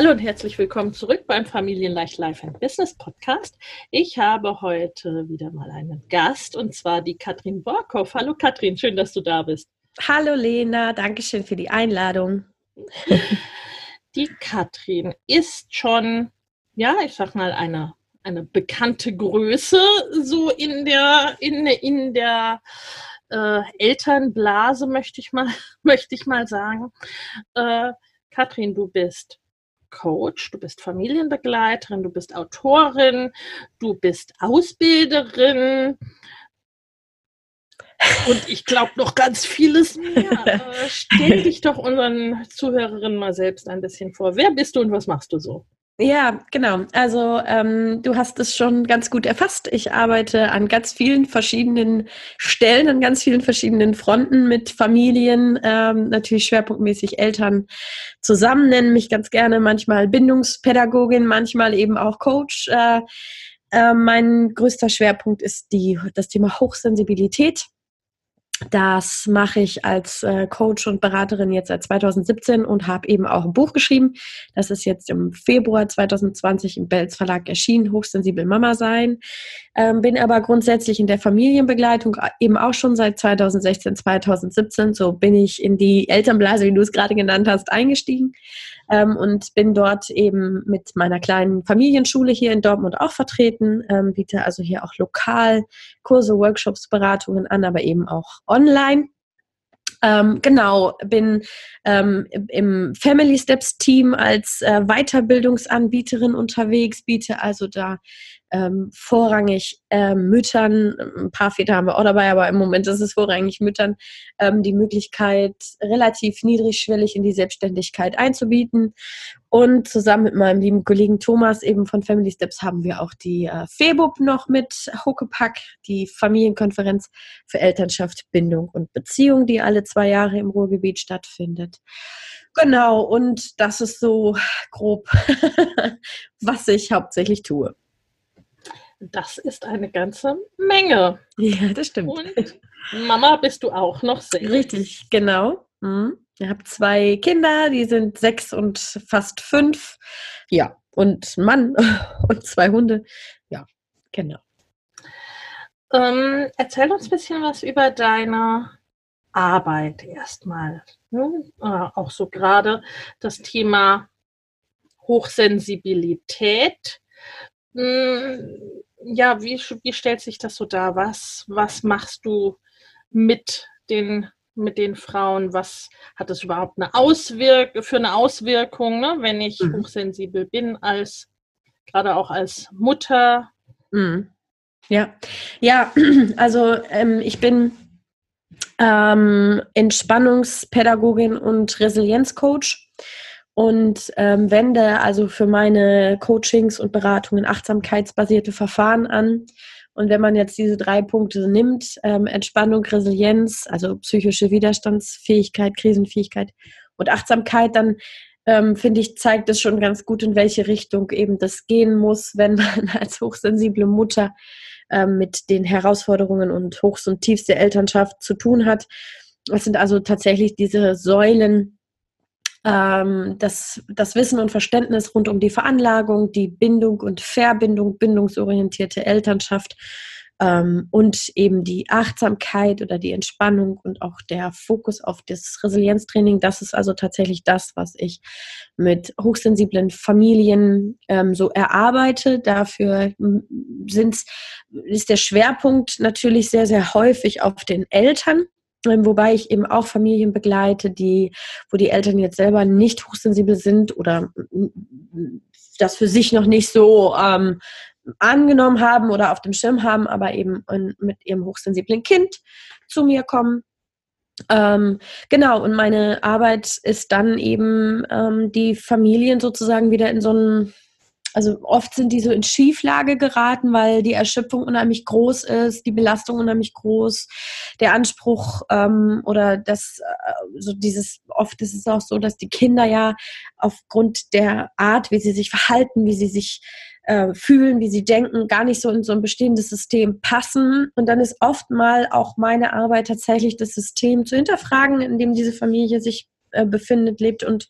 Hallo und herzlich willkommen zurück beim Familienleicht Life and Business Podcast. Ich habe heute wieder mal einen Gast und zwar die Katrin Borkow. Hallo Katrin, schön, dass du da bist. Hallo Lena, danke schön für die Einladung. Die Katrin ist schon, ja, ich sag mal, eine, eine bekannte Größe so in der, in, in der äh, Elternblase, möchte ich mal, möchte ich mal sagen. Äh, Katrin, du bist Coach, du bist Familienbegleiterin, du bist Autorin, du bist Ausbilderin und ich glaube noch ganz vieles mehr. Äh, stell dich doch unseren Zuhörerinnen mal selbst ein bisschen vor. Wer bist du und was machst du so? Ja, genau. Also ähm, du hast es schon ganz gut erfasst. Ich arbeite an ganz vielen verschiedenen Stellen, an ganz vielen verschiedenen Fronten mit Familien, ähm, natürlich schwerpunktmäßig Eltern zusammen, nennen mich ganz gerne manchmal Bindungspädagogin, manchmal eben auch Coach. Äh, äh, mein größter Schwerpunkt ist die, das Thema Hochsensibilität. Das mache ich als äh, Coach und Beraterin jetzt seit 2017 und habe eben auch ein Buch geschrieben. Das ist jetzt im Februar 2020 im Belz Verlag erschienen, Hochsensibel Mama sein. Ähm, bin aber grundsätzlich in der Familienbegleitung eben auch schon seit 2016, 2017. So bin ich in die Elternblase, wie du es gerade genannt hast, eingestiegen ähm, und bin dort eben mit meiner kleinen Familienschule hier in Dortmund auch vertreten, ähm, biete also hier auch lokal Kurse, Workshops, Beratungen an, aber eben auch online. Ähm, genau, bin ähm, im Family Steps Team als äh, Weiterbildungsanbieterin unterwegs, biete also da ähm, vorrangig äh, Müttern, ein paar Väter haben wir auch dabei, aber im Moment ist es vorrangig Müttern, ähm, die Möglichkeit, relativ niedrigschwellig in die Selbstständigkeit einzubieten. Und zusammen mit meinem lieben Kollegen Thomas eben von Family Steps haben wir auch die äh, FEBUB noch mit Huckepack, die Familienkonferenz für Elternschaft, Bindung und Beziehung, die alle zwei Jahre im Ruhrgebiet stattfindet. Genau, und das ist so grob, was ich hauptsächlich tue. Das ist eine ganze Menge. Ja, das stimmt. Und Mama bist du auch noch sehr. Richtig, genau. Mhm. Ich habe zwei Kinder, die sind sechs und fast fünf. Ja, und Mann und zwei Hunde. Ja, genau. Ähm, erzähl uns ein bisschen was über deine Arbeit erstmal. Ne? Auch so gerade das Thema Hochsensibilität. Hm, ja, wie, wie stellt sich das so dar? Was, was machst du mit den, mit den Frauen? Was hat das überhaupt eine Auswirk für eine Auswirkung, ne? wenn ich mhm. hochsensibel bin, als gerade auch als Mutter? Mhm. Ja, ja, also ähm, ich bin ähm, Entspannungspädagogin und Resilienzcoach und ähm, wende also für meine Coachings und Beratungen achtsamkeitsbasierte Verfahren an. Und wenn man jetzt diese drei Punkte nimmt, ähm, Entspannung, Resilienz, also psychische Widerstandsfähigkeit, Krisenfähigkeit und Achtsamkeit, dann ähm, finde ich, zeigt es schon ganz gut, in welche Richtung eben das gehen muss, wenn man als hochsensible Mutter ähm, mit den Herausforderungen und Hochs und Tiefs der Elternschaft zu tun hat. Es sind also tatsächlich diese Säulen, ähm, das, das Wissen und Verständnis rund um die Veranlagung, die Bindung und Verbindung, bindungsorientierte Elternschaft, Ähm, und eben die Achtsamkeit oder die Entspannung und auch der Fokus auf das Resilienztraining, das ist also tatsächlich das, was ich mit hochsensiblen Familien ähm, so erarbeite. Dafür sind's, ist der Schwerpunkt natürlich sehr, sehr häufig auf den Eltern wobei ich eben auch Familien begleite, die, wo die Eltern jetzt selber nicht hochsensibel sind oder das für sich noch nicht so ähm, angenommen haben oder auf dem Schirm haben, aber eben mit ihrem hochsensiblen Kind zu mir kommen. Ähm, genau, und meine Arbeit ist dann eben ähm, die Familien sozusagen wieder in so einen also oft sind die so in Schieflage geraten, weil die Erschöpfung unheimlich groß ist, die Belastung unheimlich groß, der Anspruch ähm, oder das, äh, so dieses, oft ist es auch so, dass die Kinder ja aufgrund der Art, wie sie sich verhalten, wie sie sich äh, fühlen, wie sie denken, gar nicht so in so ein bestehendes System passen. Und dann ist oft mal auch meine Arbeit tatsächlich das System zu hinterfragen, in dem diese Familie sich äh, befindet, lebt und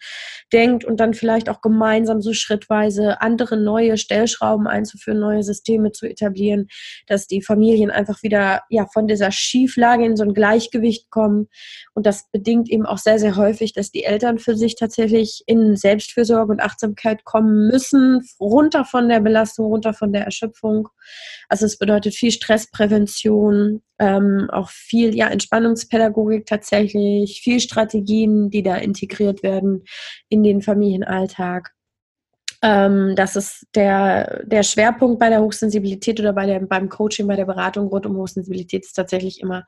denkt und dann vielleicht auch gemeinsam so schrittweise andere neue Stellschrauben einzuführen, neue Systeme zu etablieren, dass die Familien einfach wieder ja von dieser Schieflage in so ein Gleichgewicht kommen und das bedingt eben auch sehr sehr häufig, dass die Eltern für sich tatsächlich in Selbstfürsorge und Achtsamkeit kommen müssen, runter von der Belastung, runter von der Erschöpfung. Also es bedeutet viel Stressprävention, ähm, auch viel ja, Entspannungspädagogik tatsächlich, viel Strategien, die da integriert werden in den Familienalltag. Ähm, das ist der, der Schwerpunkt bei der Hochsensibilität oder bei der, beim Coaching, bei der Beratung rund um Hochsensibilität ist tatsächlich immer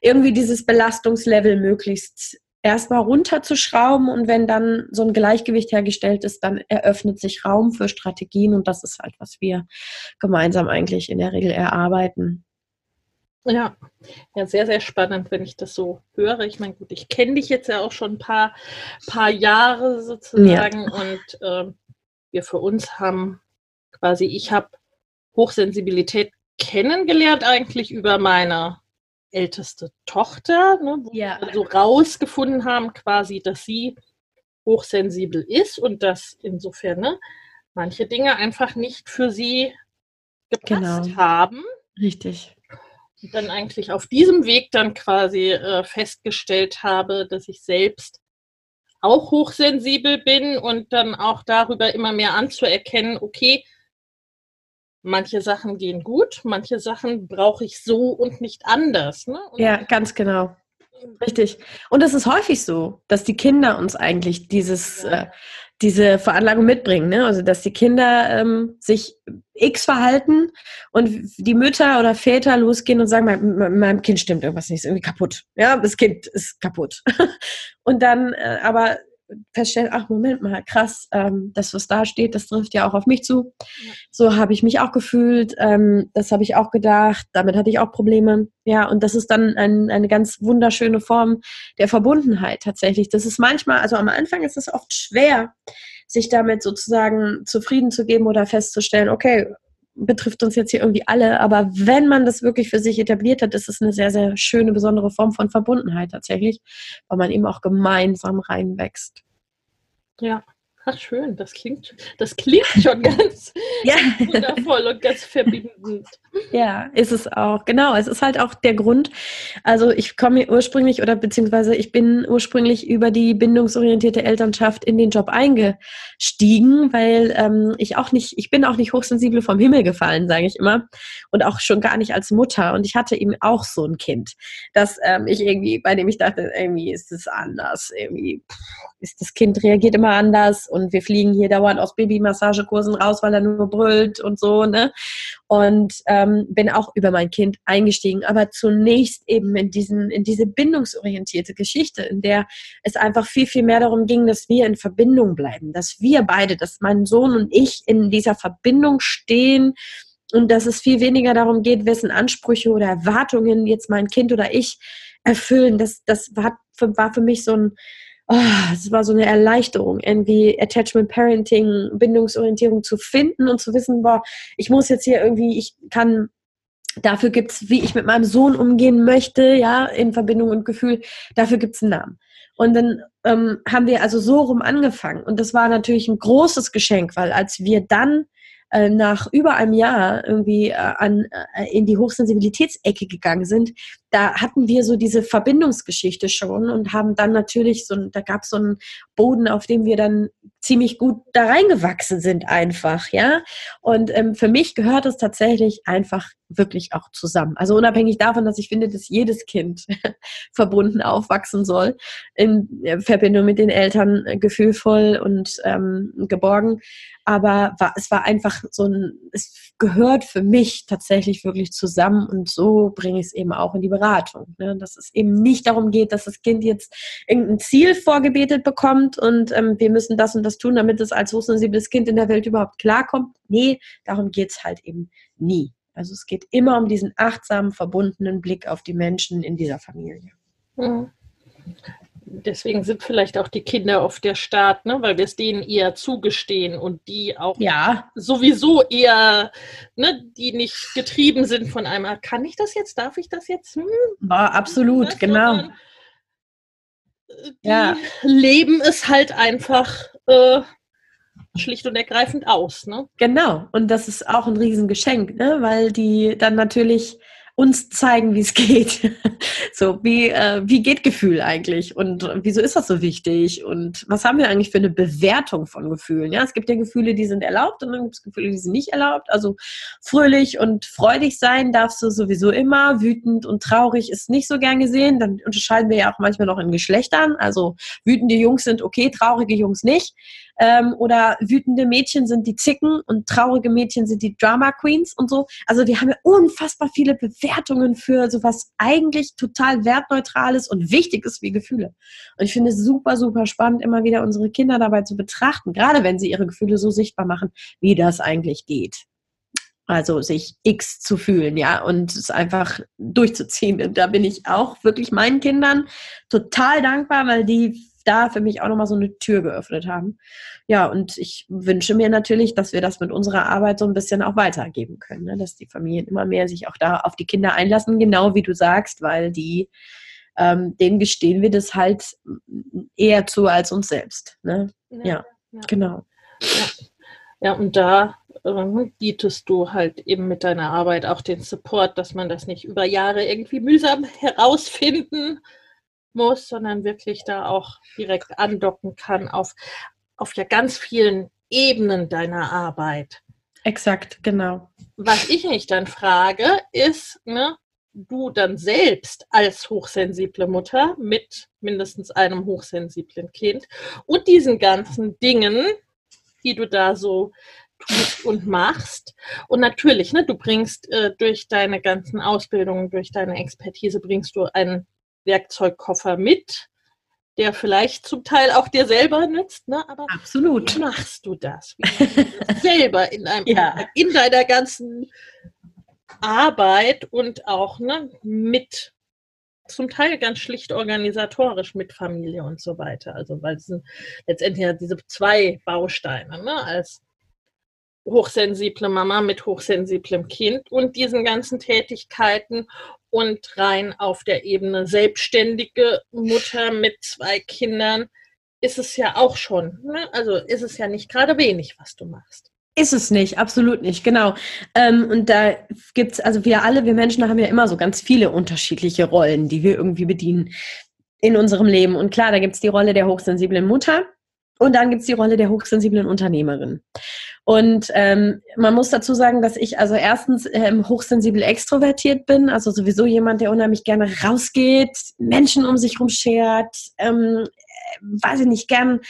irgendwie dieses Belastungslevel möglichst erstmal runterzuschrauben und wenn dann so ein Gleichgewicht hergestellt ist, dann eröffnet sich Raum für Strategien und das ist halt, was wir gemeinsam eigentlich in der Regel erarbeiten. Ja, ja, sehr, sehr spannend, wenn ich das so höre. Ich meine, gut, ich kenne dich jetzt ja auch schon ein paar, paar Jahre sozusagen ja. und äh, wir für uns haben quasi, ich habe Hochsensibilität kennengelernt eigentlich über meine älteste Tochter, ne, wo ja. wir so rausgefunden haben quasi, dass sie hochsensibel ist und dass insofern ne, manche Dinge einfach nicht für sie gepasst genau. haben. Richtig dann eigentlich auf diesem Weg dann quasi äh, festgestellt habe, dass ich selbst auch hochsensibel bin und dann auch darüber immer mehr anzuerkennen, okay, manche Sachen gehen gut, manche Sachen brauche ich so und nicht anders. Ne? Und ja, ganz genau. Richtig. Und es ist häufig so, dass die Kinder uns eigentlich dieses, ja. äh, diese Veranlagung mitbringen. Ne? Also, dass die Kinder ähm, sich X verhalten und die Mütter oder Väter losgehen und sagen, mein, meinem Kind stimmt irgendwas nicht, ist irgendwie kaputt. Ja, das Kind ist kaputt. und dann äh, aber feststellen, ach Moment mal, krass, ähm, das, was da steht, das trifft ja auch auf mich zu. Ja. So habe ich mich auch gefühlt, ähm, das habe ich auch gedacht, damit hatte ich auch Probleme. Ja, und das ist dann ein, eine ganz wunderschöne Form der Verbundenheit tatsächlich. Das ist manchmal, also am Anfang ist es oft schwer, sich damit sozusagen zufrieden zu geben oder festzustellen, okay, betrifft uns jetzt hier irgendwie alle, aber wenn man das wirklich für sich etabliert hat, ist es eine sehr, sehr schöne, besondere Form von Verbundenheit tatsächlich, weil man eben auch gemeinsam reinwächst. Ja, Ach schön, das klingt, das klingt schon ganz ja. wundervoll und ganz verbindend. Ja, ist es auch. Genau, es ist halt auch der Grund. Also ich komme ursprünglich oder beziehungsweise ich bin ursprünglich über die bindungsorientierte Elternschaft in den Job eingestiegen, weil ähm, ich auch nicht, ich bin auch nicht hochsensibel vom Himmel gefallen, sage ich immer, und auch schon gar nicht als Mutter. Und ich hatte eben auch so ein Kind, dass ähm, ich irgendwie, bei dem ich dachte, irgendwie ist es anders, irgendwie pff, ist das Kind reagiert immer anders und wir fliegen hier dauernd aus Babymassagekursen raus, weil er nur brüllt und so, ne? Und ähm, bin auch über mein Kind eingestiegen, aber zunächst eben in diesen, in diese bindungsorientierte Geschichte, in der es einfach viel, viel mehr darum ging, dass wir in Verbindung bleiben, dass wir beide, dass mein Sohn und ich in dieser Verbindung stehen und dass es viel weniger darum geht, wessen Ansprüche oder Erwartungen jetzt mein Kind oder ich erfüllen. Das, das war, für, war für mich so ein, oh, es war so eine Erleichterung, irgendwie Attachment Parenting, Bindungsorientierung zu finden und zu wissen, boah, ich muss jetzt hier irgendwie, ich kann Dafür gibt's, wie ich mit meinem Sohn umgehen möchte, ja, in Verbindung und Gefühl, dafür gibt's einen Namen. Und dann ähm, haben wir also so rum angefangen. Und das war natürlich ein großes Geschenk, weil als wir dann äh, nach über einem Jahr irgendwie äh, an, äh, in die Hochsensibilitätsecke gegangen sind, da hatten wir so diese Verbindungsgeschichte schon und haben dann natürlich so, da gab es so einen Boden, auf dem wir dann ziemlich gut da reingewachsen sind einfach, ja. Und ähm, für mich gehört es tatsächlich einfach wirklich auch zusammen. Also unabhängig davon, dass ich finde, dass jedes Kind verbunden aufwachsen soll, in Verbindung mit den Eltern äh, gefühlvoll und ähm, geborgen aber war, es war einfach so ein, es gehört für mich tatsächlich wirklich zusammen und so bringe ich es eben auch in die Beratung. Ne? Dass es eben nicht darum geht, dass das Kind jetzt irgendein Ziel vorgebetet bekommt und ähm, wir müssen das und das tun, damit es als hochsensibles Kind in der Welt überhaupt klarkommt. Nee, darum geht es halt eben nie. Also es geht immer um diesen achtsamen, verbundenen Blick auf die Menschen in dieser Familie. Mhm deswegen sind vielleicht auch die Kinder auf der Start, ne? weil wir es denen eher zugestehen und die auch ja. sowieso eher, ne, die nicht getrieben sind von einem, ah, kann ich das jetzt, darf ich das jetzt? Hm? War absolut, das, genau. Äh, die ja. leben es halt einfach äh, schlicht und ergreifend aus. Ne? Genau, und das ist auch ein Riesengeschenk, ne? weil die dann natürlich uns zeigen, wie es geht. so, wie, äh, wie geht Gefühl eigentlich und wieso ist das so wichtig und was haben wir eigentlich für eine Bewertung von Gefühlen? Ja, es gibt ja Gefühle, die sind erlaubt und dann gibt es Gefühle, die sind nicht erlaubt. Also fröhlich und freudig sein darfst du sowieso immer, wütend und traurig ist nicht so gern gesehen. Dann unterscheiden wir ja auch manchmal noch in Geschlechtern. Also wütende Jungs sind okay, traurige Jungs nicht. Ähm, oder wütende Mädchen sind die Zicken und traurige Mädchen sind die Drama Queens und so. Also wir haben ja unfassbar viele Bewertungen für sowas eigentlich total wertneutrales und wichtiges wie Gefühle. Und ich finde es super, super spannend, immer wieder unsere Kinder dabei zu betrachten, gerade wenn sie ihre Gefühle so sichtbar machen, wie das eigentlich geht. Also sich X zu fühlen, ja, und es einfach durchzuziehen. Und da bin ich auch wirklich meinen Kindern total dankbar, weil die da für mich auch nochmal so eine Tür geöffnet haben. Ja, und ich wünsche mir natürlich, dass wir das mit unserer Arbeit so ein bisschen auch weitergeben können, ne? dass die Familien immer mehr sich auch da auf die Kinder einlassen, genau wie du sagst, weil die, ähm, denen gestehen wir das halt eher zu als uns selbst. Ne? Ja, ja, ja. genau. Ja. ja, und da ähm, bietest du halt eben mit deiner Arbeit auch den Support, dass man das nicht über Jahre irgendwie mühsam herausfinden muss, sondern wirklich da auch direkt andocken kann auf, auf ja ganz vielen Ebenen deiner Arbeit. Exakt, genau. Was ich mich dann frage, ist, ne, du dann selbst als hochsensible Mutter mit mindestens einem hochsensiblen Kind und diesen ganzen Dingen, die du da so tust und machst. Und natürlich, ne, du bringst äh, durch deine ganzen Ausbildungen, durch deine Expertise, bringst du einen Werkzeugkoffer mit, der vielleicht zum Teil auch dir selber nützt, ne? aber Absolut. wie machst du das? Wie du das selber in, einem, ja. in deiner ganzen Arbeit und auch ne, mit zum Teil ganz schlicht organisatorisch mit Familie und so weiter. Also weil es sind letztendlich ja diese zwei Bausteine, ne, als hochsensible Mama mit hochsensiblem Kind und diesen ganzen Tätigkeiten und rein auf der Ebene selbstständige Mutter mit zwei Kindern ist es ja auch schon. Ne? Also ist es ja nicht gerade wenig, was du machst. Ist es nicht, absolut nicht, genau. Ähm, und da gibt es, also wir alle, wir Menschen haben ja immer so ganz viele unterschiedliche Rollen, die wir irgendwie bedienen in unserem Leben. Und klar, da gibt es die Rolle der hochsensiblen Mutter und dann gibt es die Rolle der hochsensiblen Unternehmerin. Und ähm, man muss dazu sagen, dass ich also erstens ähm, hochsensibel extrovertiert bin, also sowieso jemand, der unheimlich gerne rausgeht, Menschen um sich herum schert, ähm, äh, weiß ich nicht, gern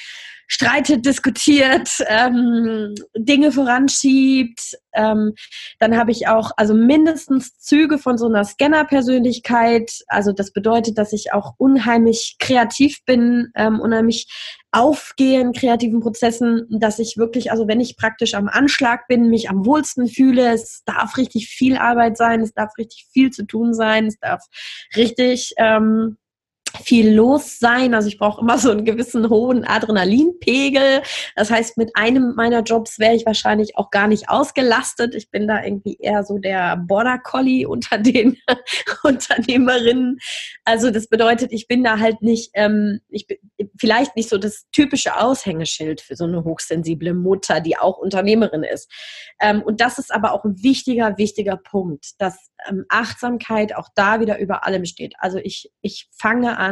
streitet, diskutiert, ähm, Dinge voranschiebt. Ähm, dann habe ich auch also mindestens Züge von so einer Scanner-Persönlichkeit. Also das bedeutet, dass ich auch unheimlich kreativ bin, ähm, unheimlich aufgehe in kreativen Prozessen, dass ich wirklich, also wenn ich praktisch am Anschlag bin, mich am wohlsten fühle, es darf richtig viel Arbeit sein, es darf richtig viel zu tun sein, es darf richtig ähm, viel los sein. Also ich brauche immer so einen gewissen hohen Adrenalinpegel. Das heißt, mit einem meiner Jobs wäre ich wahrscheinlich auch gar nicht ausgelastet. Ich bin da irgendwie eher so der Border Collie unter den Unternehmerinnen. Also das bedeutet, ich bin da halt nicht, ähm, ich vielleicht nicht so das typische Aushängeschild für so eine hochsensible Mutter, die auch Unternehmerin ist. Ähm, und das ist aber auch ein wichtiger, wichtiger Punkt, dass ähm, Achtsamkeit auch da wieder über allem steht. Also ich, ich fange an,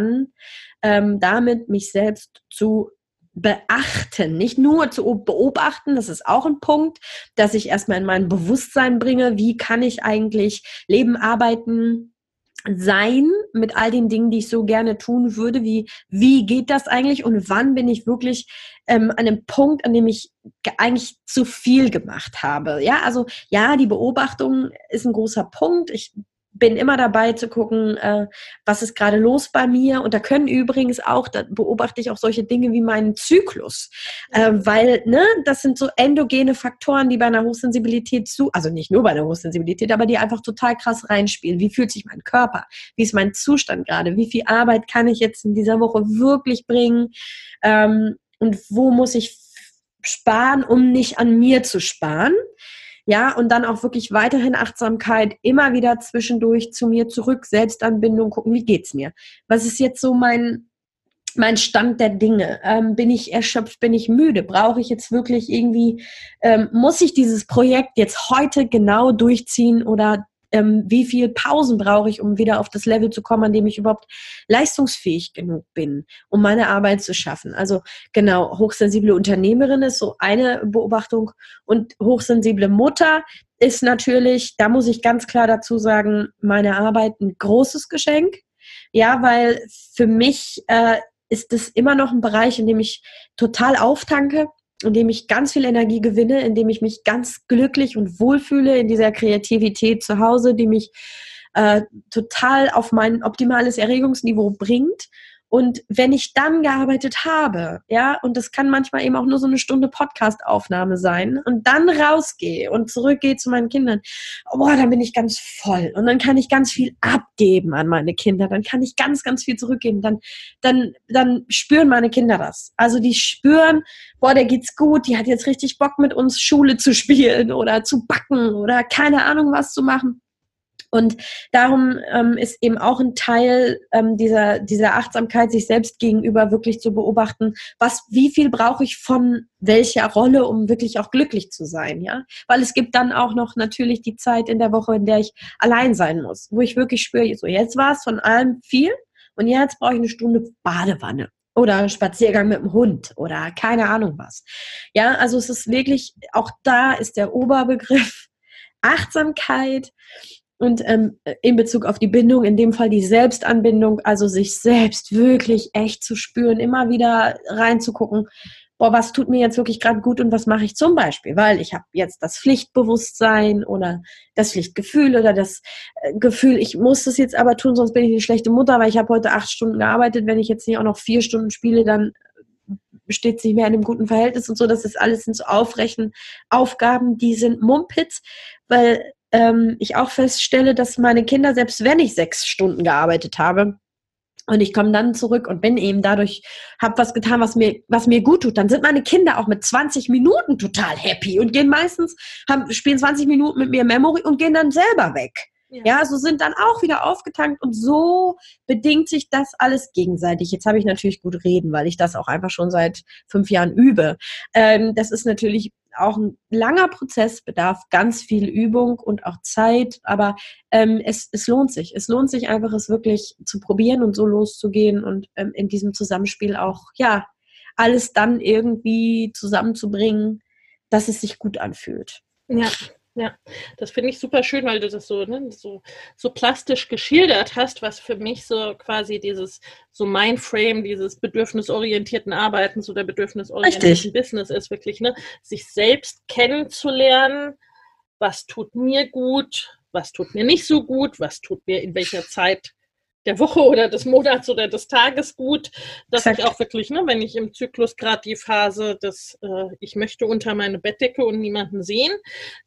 ähm, damit mich selbst zu beachten, nicht nur zu beobachten, das ist auch ein Punkt, dass ich erstmal in mein Bewusstsein bringe, wie kann ich eigentlich leben, arbeiten, sein mit all den Dingen, die ich so gerne tun würde, wie, wie geht das eigentlich und wann bin ich wirklich ähm, an einem Punkt, an dem ich eigentlich zu viel gemacht habe. Ja, also ja, die Beobachtung ist ein großer Punkt. Ich bin immer dabei zu gucken, äh, was ist gerade los bei mir. Und da können übrigens auch, da beobachte ich auch solche Dinge wie meinen Zyklus. Äh, weil, ne, das sind so endogene Faktoren, die bei einer Hochsensibilität zu, also nicht nur bei einer Hochsensibilität, aber die einfach total krass reinspielen. Wie fühlt sich mein Körper? Wie ist mein Zustand gerade? Wie viel Arbeit kann ich jetzt in dieser Woche wirklich bringen? Ähm, und wo muss ich sparen, um nicht an mir zu sparen? Ja, und dann auch wirklich weiterhin Achtsamkeit, immer wieder zwischendurch zu mir zurück, Selbstanbindung, gucken, wie geht's mir? Was ist jetzt so mein, mein Stand der Dinge? Ähm, bin ich erschöpft? Bin ich müde? Brauche ich jetzt wirklich irgendwie, ähm, muss ich dieses Projekt jetzt heute genau durchziehen oder ähm, wie viel Pausen brauche ich, um wieder auf das Level zu kommen, an dem ich überhaupt leistungsfähig genug bin, um meine Arbeit zu schaffen. Also genau, hochsensible Unternehmerin ist so eine Beobachtung und hochsensible Mutter ist natürlich, da muss ich ganz klar dazu sagen, meine Arbeit ein großes Geschenk. Ja, weil für mich äh, ist es immer noch ein Bereich, in dem ich total auftanke indem ich ganz viel Energie gewinne, indem ich mich ganz glücklich und wohlfühle in dieser Kreativität zu Hause, die mich äh, total auf mein optimales Erregungsniveau bringt und wenn ich dann gearbeitet habe, ja, und das kann manchmal eben auch nur so eine Stunde Podcast-Aufnahme sein und dann rausgehe und zurückgehe zu meinen Kindern, boah, dann bin ich ganz voll und dann kann ich ganz viel abgeben an meine Kinder, dann kann ich ganz, ganz viel zurückgeben, dann, dann, dann spüren meine Kinder das. Also die spüren, boah, der geht's gut, die hat jetzt richtig Bock mit uns Schule zu spielen oder zu backen oder keine Ahnung was zu machen. Und darum ähm, ist eben auch ein Teil ähm, dieser, dieser Achtsamkeit, sich selbst gegenüber wirklich zu beobachten, was, wie viel brauche ich von welcher Rolle, um wirklich auch glücklich zu sein, ja? Weil es gibt dann auch noch natürlich die Zeit in der Woche, in der ich allein sein muss, wo ich wirklich spüre, so jetzt war es von allem viel und jetzt brauche ich eine Stunde Badewanne oder Spaziergang mit dem Hund oder keine Ahnung was. Ja, also es ist wirklich, auch da ist der Oberbegriff Achtsamkeit und ähm, in Bezug auf die Bindung, in dem Fall die Selbstanbindung, also sich selbst wirklich echt zu spüren, immer wieder reinzugucken, boah, was tut mir jetzt wirklich gerade gut und was mache ich zum Beispiel? Weil ich habe jetzt das Pflichtbewusstsein oder das Pflichtgefühl oder das äh, Gefühl, ich muss das jetzt aber tun, sonst bin ich eine schlechte Mutter, weil ich habe heute acht Stunden gearbeitet. Wenn ich jetzt nicht auch noch vier Stunden spiele, dann steht es nicht mehr in einem guten Verhältnis und so. Das ist alles sind so Aufrechen, Aufgaben, die sind Mumpitz, weil ähm, ich auch feststelle, dass meine Kinder, selbst wenn ich sechs Stunden gearbeitet habe, und ich komme dann zurück und bin eben dadurch, habe was getan, was mir, was mir gut tut. Dann sind meine Kinder auch mit 20 Minuten total happy und gehen meistens, haben, spielen 20 Minuten mit mir Memory und gehen dann selber weg. Ja. ja, so sind dann auch wieder aufgetankt und so bedingt sich das alles gegenseitig. Jetzt habe ich natürlich gut reden, weil ich das auch einfach schon seit fünf Jahren übe. Ähm, das ist natürlich auch ein langer Prozess, bedarf ganz viel Übung und auch Zeit, aber ähm, es, es lohnt sich. Es lohnt sich einfach, es wirklich zu probieren und so loszugehen und ähm, in diesem Zusammenspiel auch, ja, alles dann irgendwie zusammenzubringen, dass es sich gut anfühlt. Ja, ja, das finde ich super schön, weil du das so, ne, so, so plastisch geschildert hast, was für mich so quasi dieses, so mein Frame, dieses bedürfnisorientierten Arbeitens oder bedürfnisorientierten Richtig. Business ist, wirklich, ne, sich selbst kennenzulernen, was tut mir gut, was tut mir nicht so gut, was tut mir in welcher Zeit der Woche oder des Monats oder des Tages gut, dass Exakt. ich auch wirklich, ne, wenn ich im Zyklus gerade die Phase des, äh, ich möchte unter meine Bettdecke und niemanden sehen,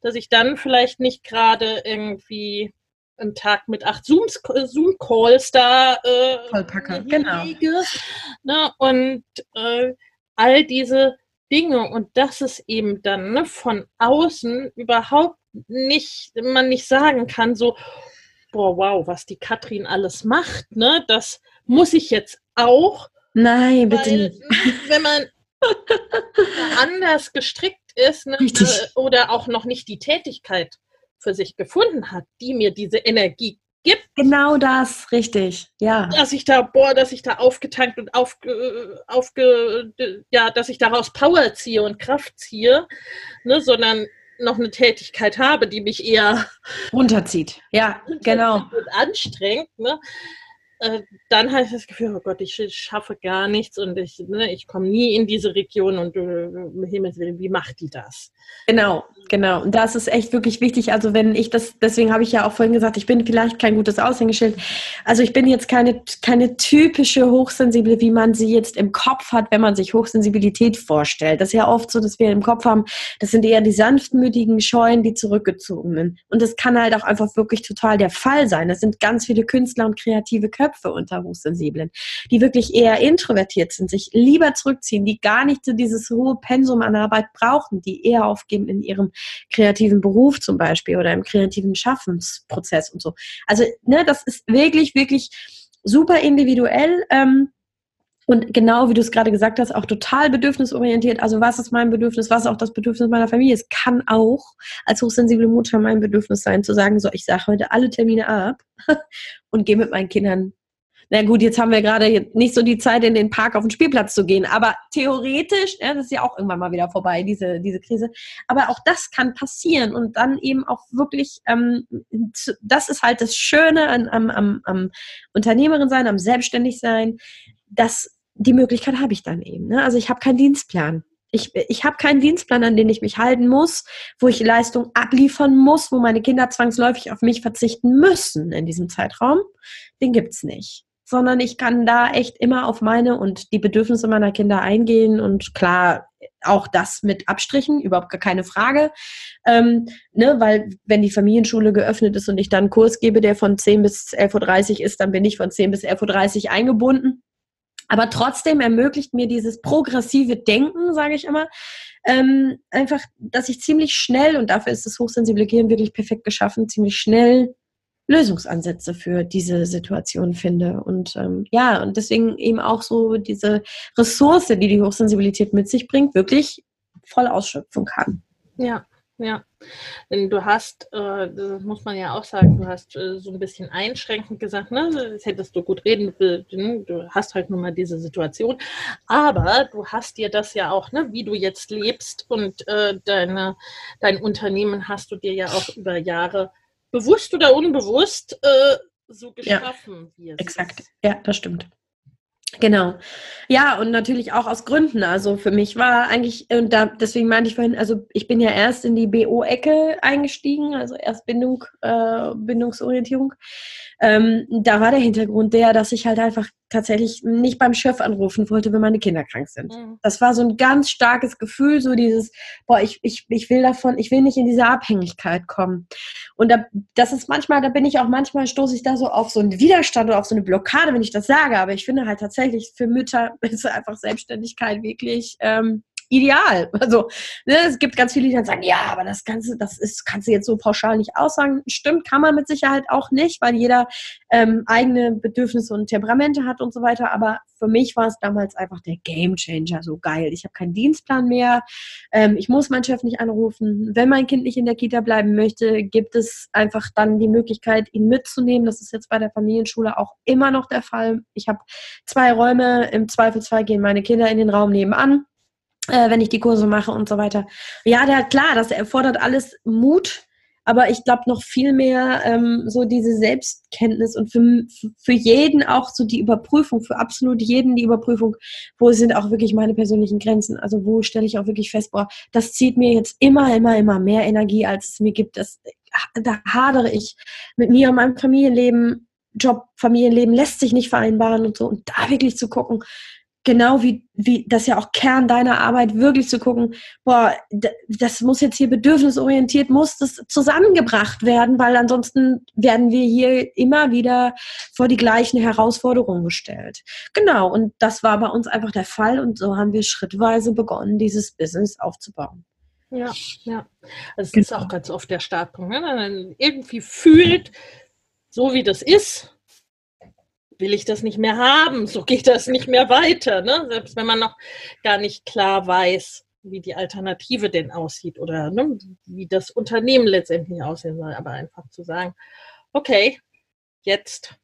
dass ich dann vielleicht nicht gerade irgendwie einen Tag mit acht Zooms, Zoom-Calls da äh, Vollpacker, genau. Ne, und äh, all diese Dinge und das ist eben dann ne, von außen überhaupt nicht, man nicht sagen kann, so, boah, wow, was die Katrin alles macht, ne? Das muss ich jetzt auch. Nein, bitte Weil, nicht. wenn man anders gestrickt ist ne, äh, oder auch noch nicht die Tätigkeit für sich gefunden hat, die mir diese Energie gibt, Genau das, richtig. Ja. dass ich da, boah, dass ich da aufgetankt und aufge, aufge, ja, dass ich daraus Power ziehe und Kraft ziehe, ne, sondern noch eine Tätigkeit habe, die mich eher Runterzieht. Ja, genau. und anstrengt, ne, äh, dann habe ich das Gefühl, oh Gott, ich schaffe gar nichts und ich, ne, ich komme nie in diese Region und äh, Himmels Willen, wie macht die das? Genau, genau. Und das ist echt wirklich wichtig. Also wenn ich das, deswegen habe ich ja auch vorhin gesagt, ich bin vielleicht kein gutes Aushängeschild. Also ich bin jetzt keine, keine typische Hochsensible, wie man sie jetzt im Kopf hat, wenn man sich Hochsensibilität vorstellt. Das ist ja oft so, dass wir im Kopf haben, das sind eher die sanftmütigen, scheuen, die zurückgezogenen. Und das kann halt auch einfach wirklich total der Fall sein. Das sind ganz viele Künstler und kreative Köpfe unter Hochsensiblen, die wirklich eher introvertiert sind, sich lieber zurückziehen, die gar nicht so dieses hohe Pensum an Arbeit brauchen, die eher aufgeben in ihrem kreativen Beruf zum Beispiel oder im kreativen Schaffensprozess und so. Also, ne, das ist wirklich, wirklich super individuell. Ähm, und genau wie du es gerade gesagt hast, auch total bedürfnisorientiert. Also was ist mein Bedürfnis, was ist auch das Bedürfnis meiner Familie? Es kann auch als hochsensible Mutter mein Bedürfnis sein, zu sagen, so, ich sage heute alle Termine ab und gehe mit meinen Kindern. Na gut, jetzt haben wir gerade nicht so die Zeit, in den Park auf den Spielplatz zu gehen. Aber theoretisch, ja, das ist ja auch irgendwann mal wieder vorbei, diese, diese Krise. Aber auch das kann passieren und dann eben auch wirklich, ähm, das ist halt das Schöne an, am, am, am Unternehmerin sein, am selbstständig sein, dass die Möglichkeit habe ich dann eben. Ne? Also ich habe keinen Dienstplan. Ich, ich habe keinen Dienstplan, an den ich mich halten muss, wo ich Leistung abliefern muss, wo meine Kinder zwangsläufig auf mich verzichten müssen in diesem Zeitraum. Den gibt's nicht. Sondern ich kann da echt immer auf meine und die Bedürfnisse meiner Kinder eingehen und klar, auch das mit Abstrichen, überhaupt gar keine Frage. Ähm, ne, weil wenn die Familienschule geöffnet ist und ich dann einen Kurs gebe, der von 10 bis 11.30 Uhr ist, dann bin ich von 10 bis 11.30 Uhr eingebunden. Aber trotzdem ermöglicht mir dieses progressive Denken, sage ich immer, ähm, einfach, dass ich ziemlich schnell, und dafür ist das hochsensible Gehirn wirklich perfekt geschaffen, ziemlich schnell Lösungsansätze für diese Situation finde. Und ähm, ja, und deswegen eben auch so diese Ressource, die die Hochsensibilität mit sich bringt, wirklich voll ausschöpfen kann. Ja, ja. Denn du hast, äh, das muss man ja auch sagen, du hast äh, so ein bisschen einschränkend gesagt, ne, das hättest du gut reden, will, ne, du hast halt nun mal diese Situation. Aber du hast dir das ja auch, ne, wie du jetzt lebst und äh, deine, dein Unternehmen hast du dir ja auch über Jahre bewusst oder unbewusst äh, so Ja. geschaffen, es Exakt. Ja, das stimmt. Genau. Ja, und natürlich auch aus Gründen. Also für mich war eigentlich, und da, deswegen meinte ich vorhin, also ich bin ja erst in die BO-Ecke eingestiegen, also erst Bindung, äh, Bindungsorientierung. Ähm, da war der Hintergrund der, dass ich halt einfach tatsächlich nicht beim Chef anrufen wollte, wenn meine Kinder krank sind. Mhm. Das war so ein ganz starkes Gefühl, so dieses, boah, ich, ich, ich will davon, ich will nicht in diese Abhängigkeit kommen. Und da, das ist manchmal, da bin ich auch manchmal, stoße ich da so auf so einen Widerstand oder auf so eine Blockade, wenn ich das sage. Aber ich finde halt tatsächlich, für Mütter ist einfach Selbstständigkeit wirklich ähm, ideal. Also ne, es gibt ganz viele, die dann sagen, ja, aber das Ganze, das ist, kannst du jetzt so pauschal nicht aussagen. Stimmt, kann man mit Sicherheit auch nicht, weil jeder ähm, eigene Bedürfnisse und Temperamente hat und so weiter. Aber für mich war es damals einfach der Game Changer, so geil. Ich habe keinen Dienstplan mehr. Ähm, ich muss meinen Chef nicht anrufen. Wenn mein Kind nicht in der Kita bleiben möchte, gibt es einfach dann die Möglichkeit, ihn mitzunehmen. Das ist jetzt bei der Familienschule auch immer noch der Fall. Ich habe zwei Räume. Im Zweifelsfall gehen meine Kinder in den Raum nebenan äh, wenn ich die Kurse mache und so weiter. Ja, der, klar, das erfordert alles Mut, aber ich glaube noch viel mehr ähm, so diese Selbstkenntnis und für, für jeden auch so die Überprüfung, für absolut jeden die Überprüfung, wo sind auch wirklich meine persönlichen Grenzen, also wo stelle ich auch wirklich fest, boah, das zieht mir jetzt immer, immer, immer mehr Energie, als es mir gibt. Das, da hadere ich mit mir und meinem Familienleben, Job, Familienleben lässt sich nicht vereinbaren und so. Und da wirklich zu gucken, genau wie, wie das ja auch Kern deiner Arbeit, wirklich zu gucken, boah, das muss jetzt hier bedürfnisorientiert, muss das zusammengebracht werden, weil ansonsten werden wir hier immer wieder vor die gleichen Herausforderungen gestellt. Genau, und das war bei uns einfach der Fall und so haben wir schrittweise begonnen, dieses Business aufzubauen. Ja, ja. Es Genau. ist auch ganz oft der Startpunkt. Ne? Wenn man irgendwie fühlt, so wie das ist, will ich das nicht mehr haben, so geht das nicht mehr weiter. Ne? Selbst wenn man noch gar nicht klar weiß, wie die Alternative denn aussieht oder ne, wie das Unternehmen letztendlich aussehen soll. Aber einfach zu sagen, okay, jetzt,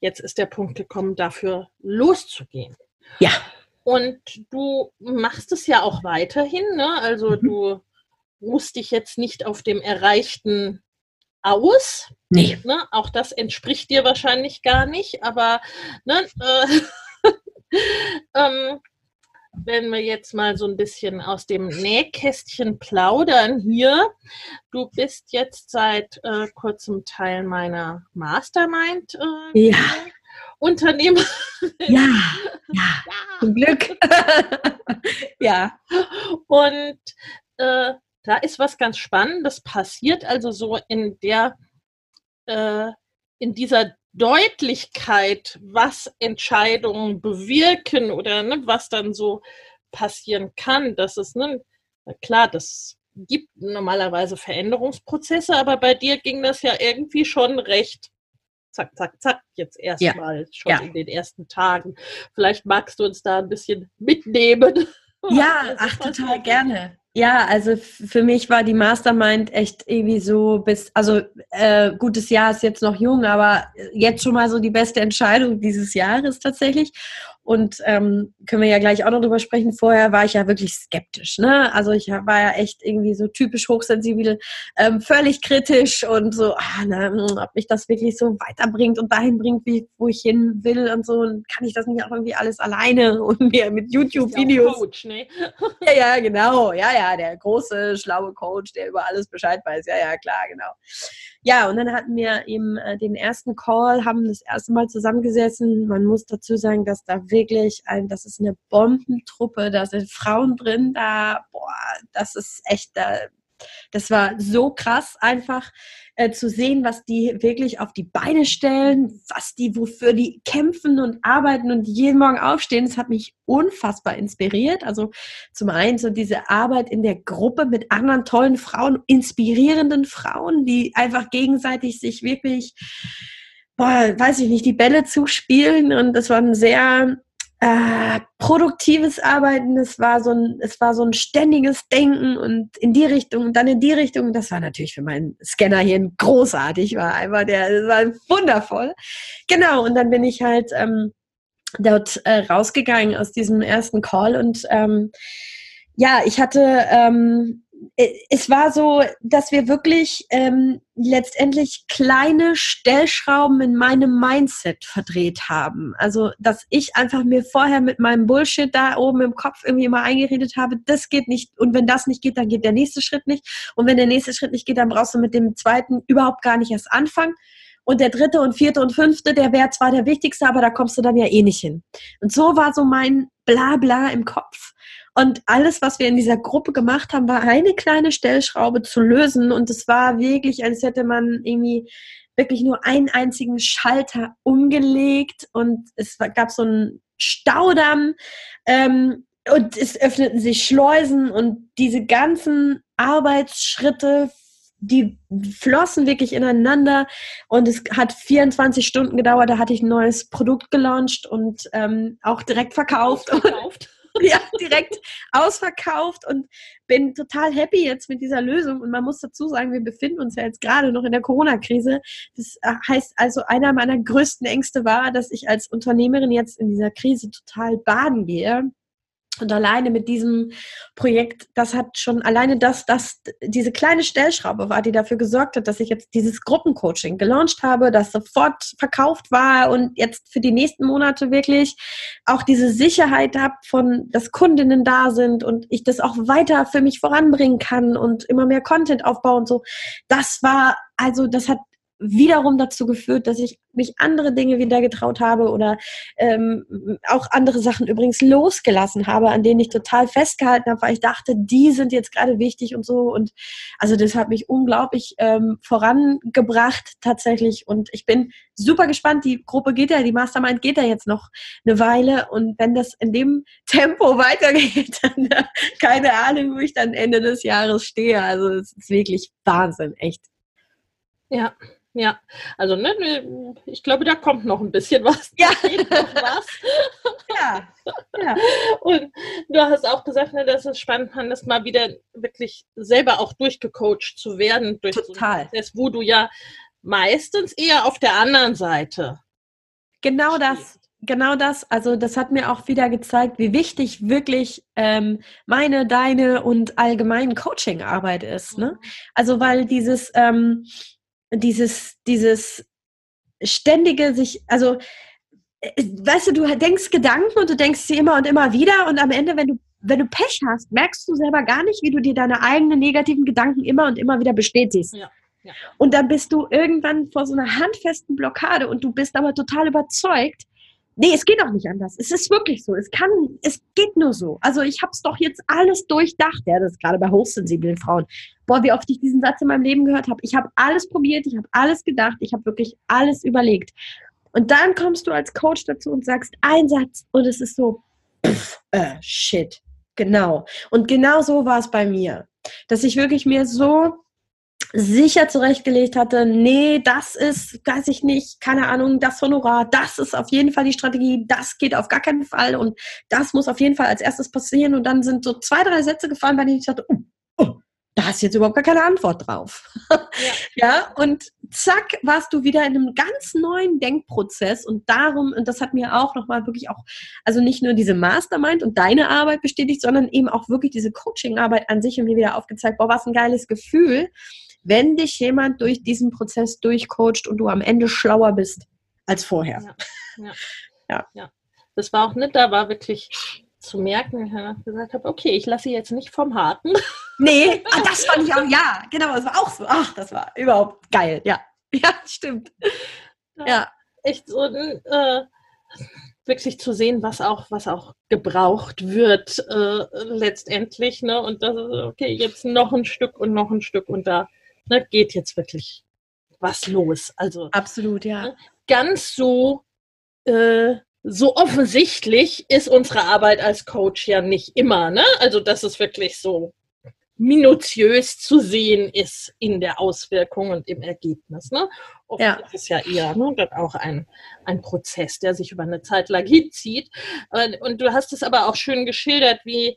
jetzt ist der Punkt gekommen, dafür loszugehen. Ja. Und du machst es ja auch weiterhin, ne? Also mhm. du ruhst dich jetzt nicht auf dem Erreichten aus. Nee. Ne? Auch das entspricht dir wahrscheinlich gar nicht, aber ne, äh, ähm, wenn wir jetzt mal so ein bisschen aus dem Nähkästchen plaudern hier. Du bist jetzt seit äh, kurzem Teil meiner Mastermind. Äh, ja. Unternehmer. Ja, ja, zum Glück. ja. Und äh, da ist was ganz Spannendes passiert, also so in der, äh, in dieser Deutlichkeit, was Entscheidungen bewirken oder ne, was dann so passieren kann. Das ist, ne, klar, das gibt normalerweise Veränderungsprozesse, aber bei dir ging das ja irgendwie schon recht zack, zack, zack, jetzt erstmal ja. schon ja. in den ersten Tagen. Vielleicht magst du uns da ein bisschen mitnehmen. Ja, ach, total gerne. Ja, also für mich war die Mastermind echt irgendwie so bis, also äh, gutes Jahr ist jetzt noch jung, aber jetzt schon mal so die beste Entscheidung dieses Jahres tatsächlich. Und ähm, können wir ja gleich auch noch drüber sprechen. Vorher war ich ja wirklich skeptisch. Ne? Also ich war ja echt irgendwie so typisch hochsensibel, ähm, völlig kritisch und so, ah, na, hm, ob mich das wirklich so weiterbringt und dahin bringt, wie, wo ich hin will und so. Und kann ich das nicht auch irgendwie alles alleine und mir mit YouTube-Videos. Coach, ne? ja, ja, genau. Ja, ja, der große, schlaue Coach, der über alles Bescheid weiß. Ja, ja, klar, genau. Ja, und dann hatten wir eben äh, den ersten Call, haben das erste Mal zusammengesessen. Man muss dazu sagen, dass da wirklich ein, das ist eine Bombentruppe, da sind Frauen drin, da, boah, das ist echt, da, das war so krass einfach äh, zu sehen, was die wirklich auf die Beine stellen, was die, wofür die kämpfen und arbeiten und jeden Morgen aufstehen. Das hat mich unfassbar inspiriert. Also zum einen so diese Arbeit in der Gruppe mit anderen tollen Frauen, inspirierenden Frauen, die einfach gegenseitig sich wirklich boah, weiß ich nicht, die Bälle zuspielen und das war ein sehr äh, produktives Arbeiten, es war so ein, es war so ein ständiges Denken und in die Richtung und dann in die Richtung. Das war natürlich für meinen Scanner hier großartig, war einfach der, das war wundervoll. Genau, und dann bin ich halt ähm, dort äh, rausgegangen aus diesem ersten Call und ähm, ja, ich hatte ähm, äh, es war so, dass wir wirklich ähm, letztendlich kleine Stellschrauben in meinem Mindset verdreht haben. Also, dass ich einfach mir vorher mit meinem Bullshit da oben im Kopf irgendwie immer eingeredet habe, das geht nicht. Und wenn das nicht geht, dann geht der nächste Schritt nicht. Und wenn der nächste Schritt nicht geht, dann brauchst du mit dem zweiten überhaupt gar nicht erst anfangen. Und der dritte und vierte und fünfte, der wäre zwar der wichtigste, aber da kommst du dann ja eh nicht hin. Und so war so mein Blabla im Kopf. Und alles, was wir in dieser Gruppe gemacht haben, war eine kleine Stellschraube zu lösen. Und es war wirklich, als hätte man irgendwie wirklich nur einen einzigen Schalter umgelegt und es gab so einen Staudamm ähm, und es öffneten sich Schleusen und diese ganzen Arbeitsschritte, die flossen wirklich ineinander und es hat 24 Stunden gedauert, da hatte ich ein neues Produkt gelauncht und ähm, auch direkt verkauft. verkauft. ja, direkt ausverkauft und bin total happy jetzt mit dieser Lösung. Und man muss dazu sagen, wir befinden uns ja jetzt gerade noch in der Corona-Krise. Das äh, heißt also, einer meiner größten Ängste war, dass ich als Unternehmerin jetzt in dieser Krise total baden gehe und alleine mit diesem Projekt, das hat schon alleine das, das, diese kleine Stellschraube war, die dafür gesorgt hat, dass ich jetzt dieses Gruppencoaching gelauncht habe, das sofort verkauft war und jetzt für die nächsten Monate wirklich auch diese Sicherheit habe von, dass Kundinnen da sind und ich das auch weiter für mich voranbringen kann und immer mehr Content aufbauen und so. Das war, also das hat wiederum dazu geführt, dass ich mich andere Dinge wieder getraut habe oder ähm, auch andere Sachen übrigens losgelassen habe, an denen ich total festgehalten habe, weil ich dachte, die sind jetzt gerade wichtig und so. Und also das hat mich unglaublich ähm, vorangebracht tatsächlich. Und ich bin super gespannt. Die Gruppe geht ja, die Mastermind geht ja jetzt noch eine Weile. Und wenn das in dem Tempo weitergeht, dann äh, keine Ahnung, wo ich dann Ende des Jahres stehe. Also es ist wirklich Wahnsinn, echt. Ja, Ja, also ne, ich glaube, da kommt noch ein bisschen was. Ja. Was. Ja. ja. Und du hast auch gesagt, ne, dass es spannend fandest, mal wieder wirklich selber auch durchgecoacht zu werden durch Total. so Prozess, wo du ja meistens eher auf der anderen Seite. Genau das. Genau das. Also das hat mir auch wieder gezeigt, wie wichtig wirklich ähm, meine, deine und allgemein Coaching-Arbeit ist. Ne? Also weil dieses, ähm, dieses, dieses ständige sich, also äh, weißt du, du denkst Gedanken und du denkst sie immer und immer wieder und am Ende, wenn du wenn du Pech hast, merkst du selber gar nicht, wie du dir deine eigenen negativen Gedanken immer und immer wieder bestätigst. Ja, ja. Und dann bist du irgendwann vor so einer handfesten Blockade und du bist aber total überzeugt, Nee, es geht auch nicht anders. Es ist wirklich so. Es kann, es geht nur so. Also ich habe es doch jetzt alles durchdacht. Ja, das ist gerade bei hochsensiblen Frauen. Boah, wie oft ich diesen Satz in meinem Leben gehört habe. Ich habe alles probiert, ich habe alles gedacht, ich habe wirklich alles überlegt. Und dann kommst du als Coach dazu und sagst einen Satz und es ist so, pff, äh, shit. Genau. Und genau so war es bei mir. Dass ich wirklich mir so sicher zurechtgelegt hatte, nee, das ist, weiß ich nicht, keine Ahnung, das Honorar, das ist auf jeden Fall die Strategie, das geht auf gar keinen Fall und das muss auf jeden Fall als erstes passieren. Und dann sind so zwei, drei Sätze gefallen, bei denen ich dachte, oh, oh, da ist jetzt überhaupt gar keine Antwort drauf. Ja. ja, und zack, warst du wieder in einem ganz neuen Denkprozess und darum, und das hat mir auch nochmal wirklich auch, also nicht nur diese Mastermind und deine Arbeit bestätigt, sondern eben auch wirklich diese Coaching-Arbeit an sich und mir wieder aufgezeigt, boah, was ein geiles Gefühl, wenn dich jemand durch diesen Prozess durchcoacht und du am Ende schlauer bist als vorher. Ja, ja, ja. ja. Das war auch nicht, da war wirklich zu merken, dass ich gesagt habe, okay, ich lasse jetzt nicht vom Harten. Nee, ah, das fand ich auch, ja, genau, das war auch so. Ach, das war überhaupt geil, ja. Ja, stimmt. Ja. ja. Echt so, äh, wirklich zu sehen, was auch, was auch gebraucht wird äh, letztendlich, ne? Und das ist, okay, jetzt noch ein Stück und noch ein Stück und da ne, geht jetzt wirklich was los. Also absolut, ja. Ne, ganz so äh, so offensichtlich ist unsere Arbeit als Coach ja nicht immer, ne? Also dass es wirklich so minutiös zu sehen ist in der Auswirkung und im Ergebnis. Ne? Oft ja. ist es ja eher ne, dann auch ein, ein Prozess, der sich über eine Zeit lang hinzieht. Und du hast es aber auch schön geschildert, wie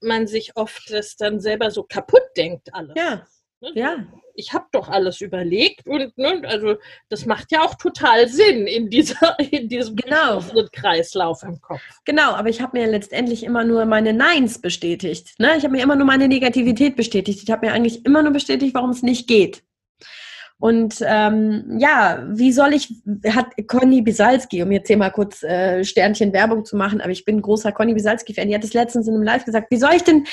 man sich oft das dann selber so kaputt denkt alles. Ja. Ne? Ja. Ich habe doch alles überlegt und ne, also das macht ja auch total Sinn in dieser in diesem genau. Kreislauf im Kopf. Genau, aber ich habe mir letztendlich immer nur meine Neins bestätigt. Ne? Ich habe mir immer nur meine Negativität bestätigt. Ich habe mir eigentlich immer nur bestätigt, warum es nicht geht. Und ähm, ja, wie soll ich, hat Conny Bisalski, um jetzt hier mal kurz äh, Sternchen Werbung zu machen, aber ich bin großer Conny Bisalski-Fan, die hat es letztens in einem Live gesagt, wie soll ich denn,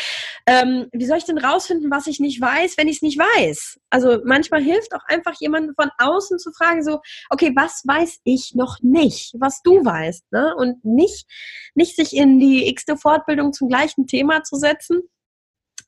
ähm, wie soll ich denn rausfinden, was ich nicht weiß, wenn ich es nicht weiß? Also manchmal hilft auch einfach jemanden von außen zu fragen, so, okay, was weiß ich noch nicht, was du weißt, ne? Und nicht, nicht sich in die x-te Fortbildung zum gleichen Thema zu setzen,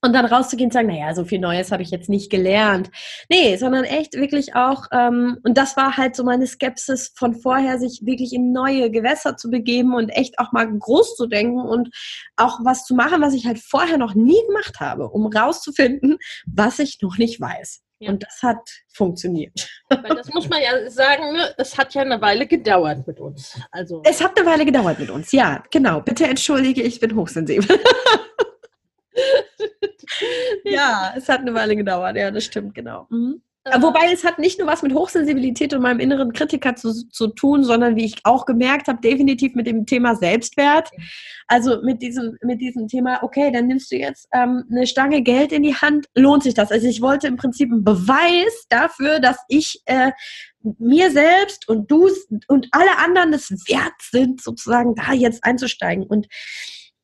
und dann rauszugehen und sagen, naja, so viel Neues habe ich jetzt nicht gelernt. Nee, sondern echt wirklich auch, ähm, und das war halt so meine Skepsis von vorher, sich wirklich in neue Gewässer zu begeben und echt auch mal groß zu denken und auch was zu machen, was ich halt vorher noch nie gemacht habe, um rauszufinden, was ich noch nicht weiß. Ja. Und das hat funktioniert. Weil das muss man ja sagen, ne? es hat ja eine Weile gedauert mit uns. Also es hat eine Weile gedauert mit uns, ja, genau. Bitte entschuldige, ich bin hochsensibel. ja, es hat eine Weile gedauert, ja, das stimmt, genau. Mhm. Wobei es hat nicht nur was mit Hochsensibilität und meinem inneren Kritiker zu, zu tun, sondern wie ich auch gemerkt habe, definitiv mit dem Thema Selbstwert. Also mit diesem, mit diesem Thema, okay, dann nimmst du jetzt ähm, eine Stange Geld in die Hand, lohnt sich das? Also ich wollte im Prinzip einen Beweis dafür, dass ich äh, mir selbst und du und alle anderen es wert sind, sozusagen da jetzt einzusteigen. Und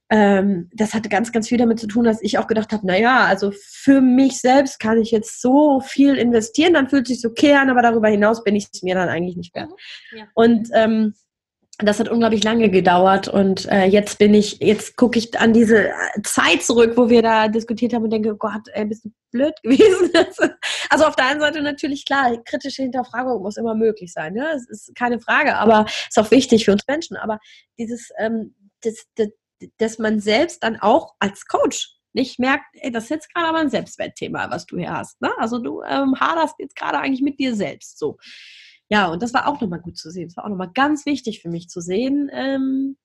ähm, das hatte ganz, ganz viel damit zu tun, dass ich auch gedacht habe, naja, also für mich selbst kann ich jetzt so viel investieren, dann fühlt es sich okay an, aber darüber hinaus bin ich es mir dann eigentlich nicht wert. Mhm, ja. Und ähm, das hat unglaublich lange gedauert und äh, jetzt bin ich, jetzt gucke ich an diese Zeit zurück, wo wir da diskutiert haben und denke, oh Gott, ey, bist du blöd gewesen? also auf der einen Seite natürlich klar, kritische Hinterfragung muss immer möglich sein, ne? Das ist keine Frage, aber ist auch wichtig für uns Menschen. Aber dieses, ähm, das, das, dass man selbst dann auch als Coach nicht merkt, ey, das ist jetzt gerade aber ein Selbstwertthema, was du hier hast. Ne? Also du ähm, haderst jetzt gerade eigentlich mit dir selbst. So. Ja, und das war auch nochmal gut zu sehen. Das war auch nochmal ganz wichtig für mich zu sehen, ähm,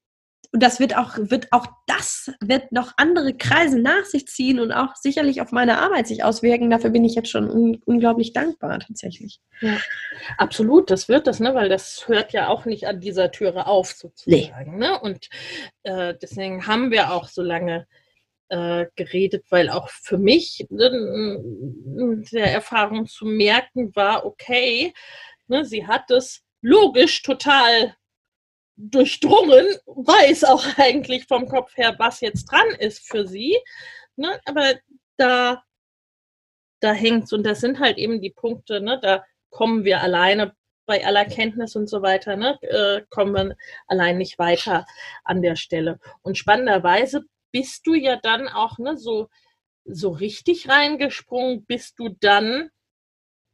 und das wird auch, wird auch das wird noch andere Kreise nach sich ziehen und auch sicherlich auf meine Arbeit sich auswirken. Dafür bin ich jetzt schon un unglaublich dankbar tatsächlich. Ja, absolut, das wird das, ne? weil das hört ja auch nicht an dieser Türe auf sozusagen. Nee. Ne? Und äh, deswegen haben wir auch so lange äh, geredet, weil auch für mich ne, der Erfahrung zu merken war, okay, ne, sie hat es logisch total durchdrungen, weiß auch eigentlich vom Kopf her, was jetzt dran ist für sie. Ne? Aber da, da hängt Und das sind halt eben die Punkte, ne? da kommen wir alleine bei aller Kenntnis und so weiter, ne? äh, kommen wir allein nicht weiter an der Stelle. Und spannenderweise bist du ja dann auch ne, so, so richtig reingesprungen, bist du dann,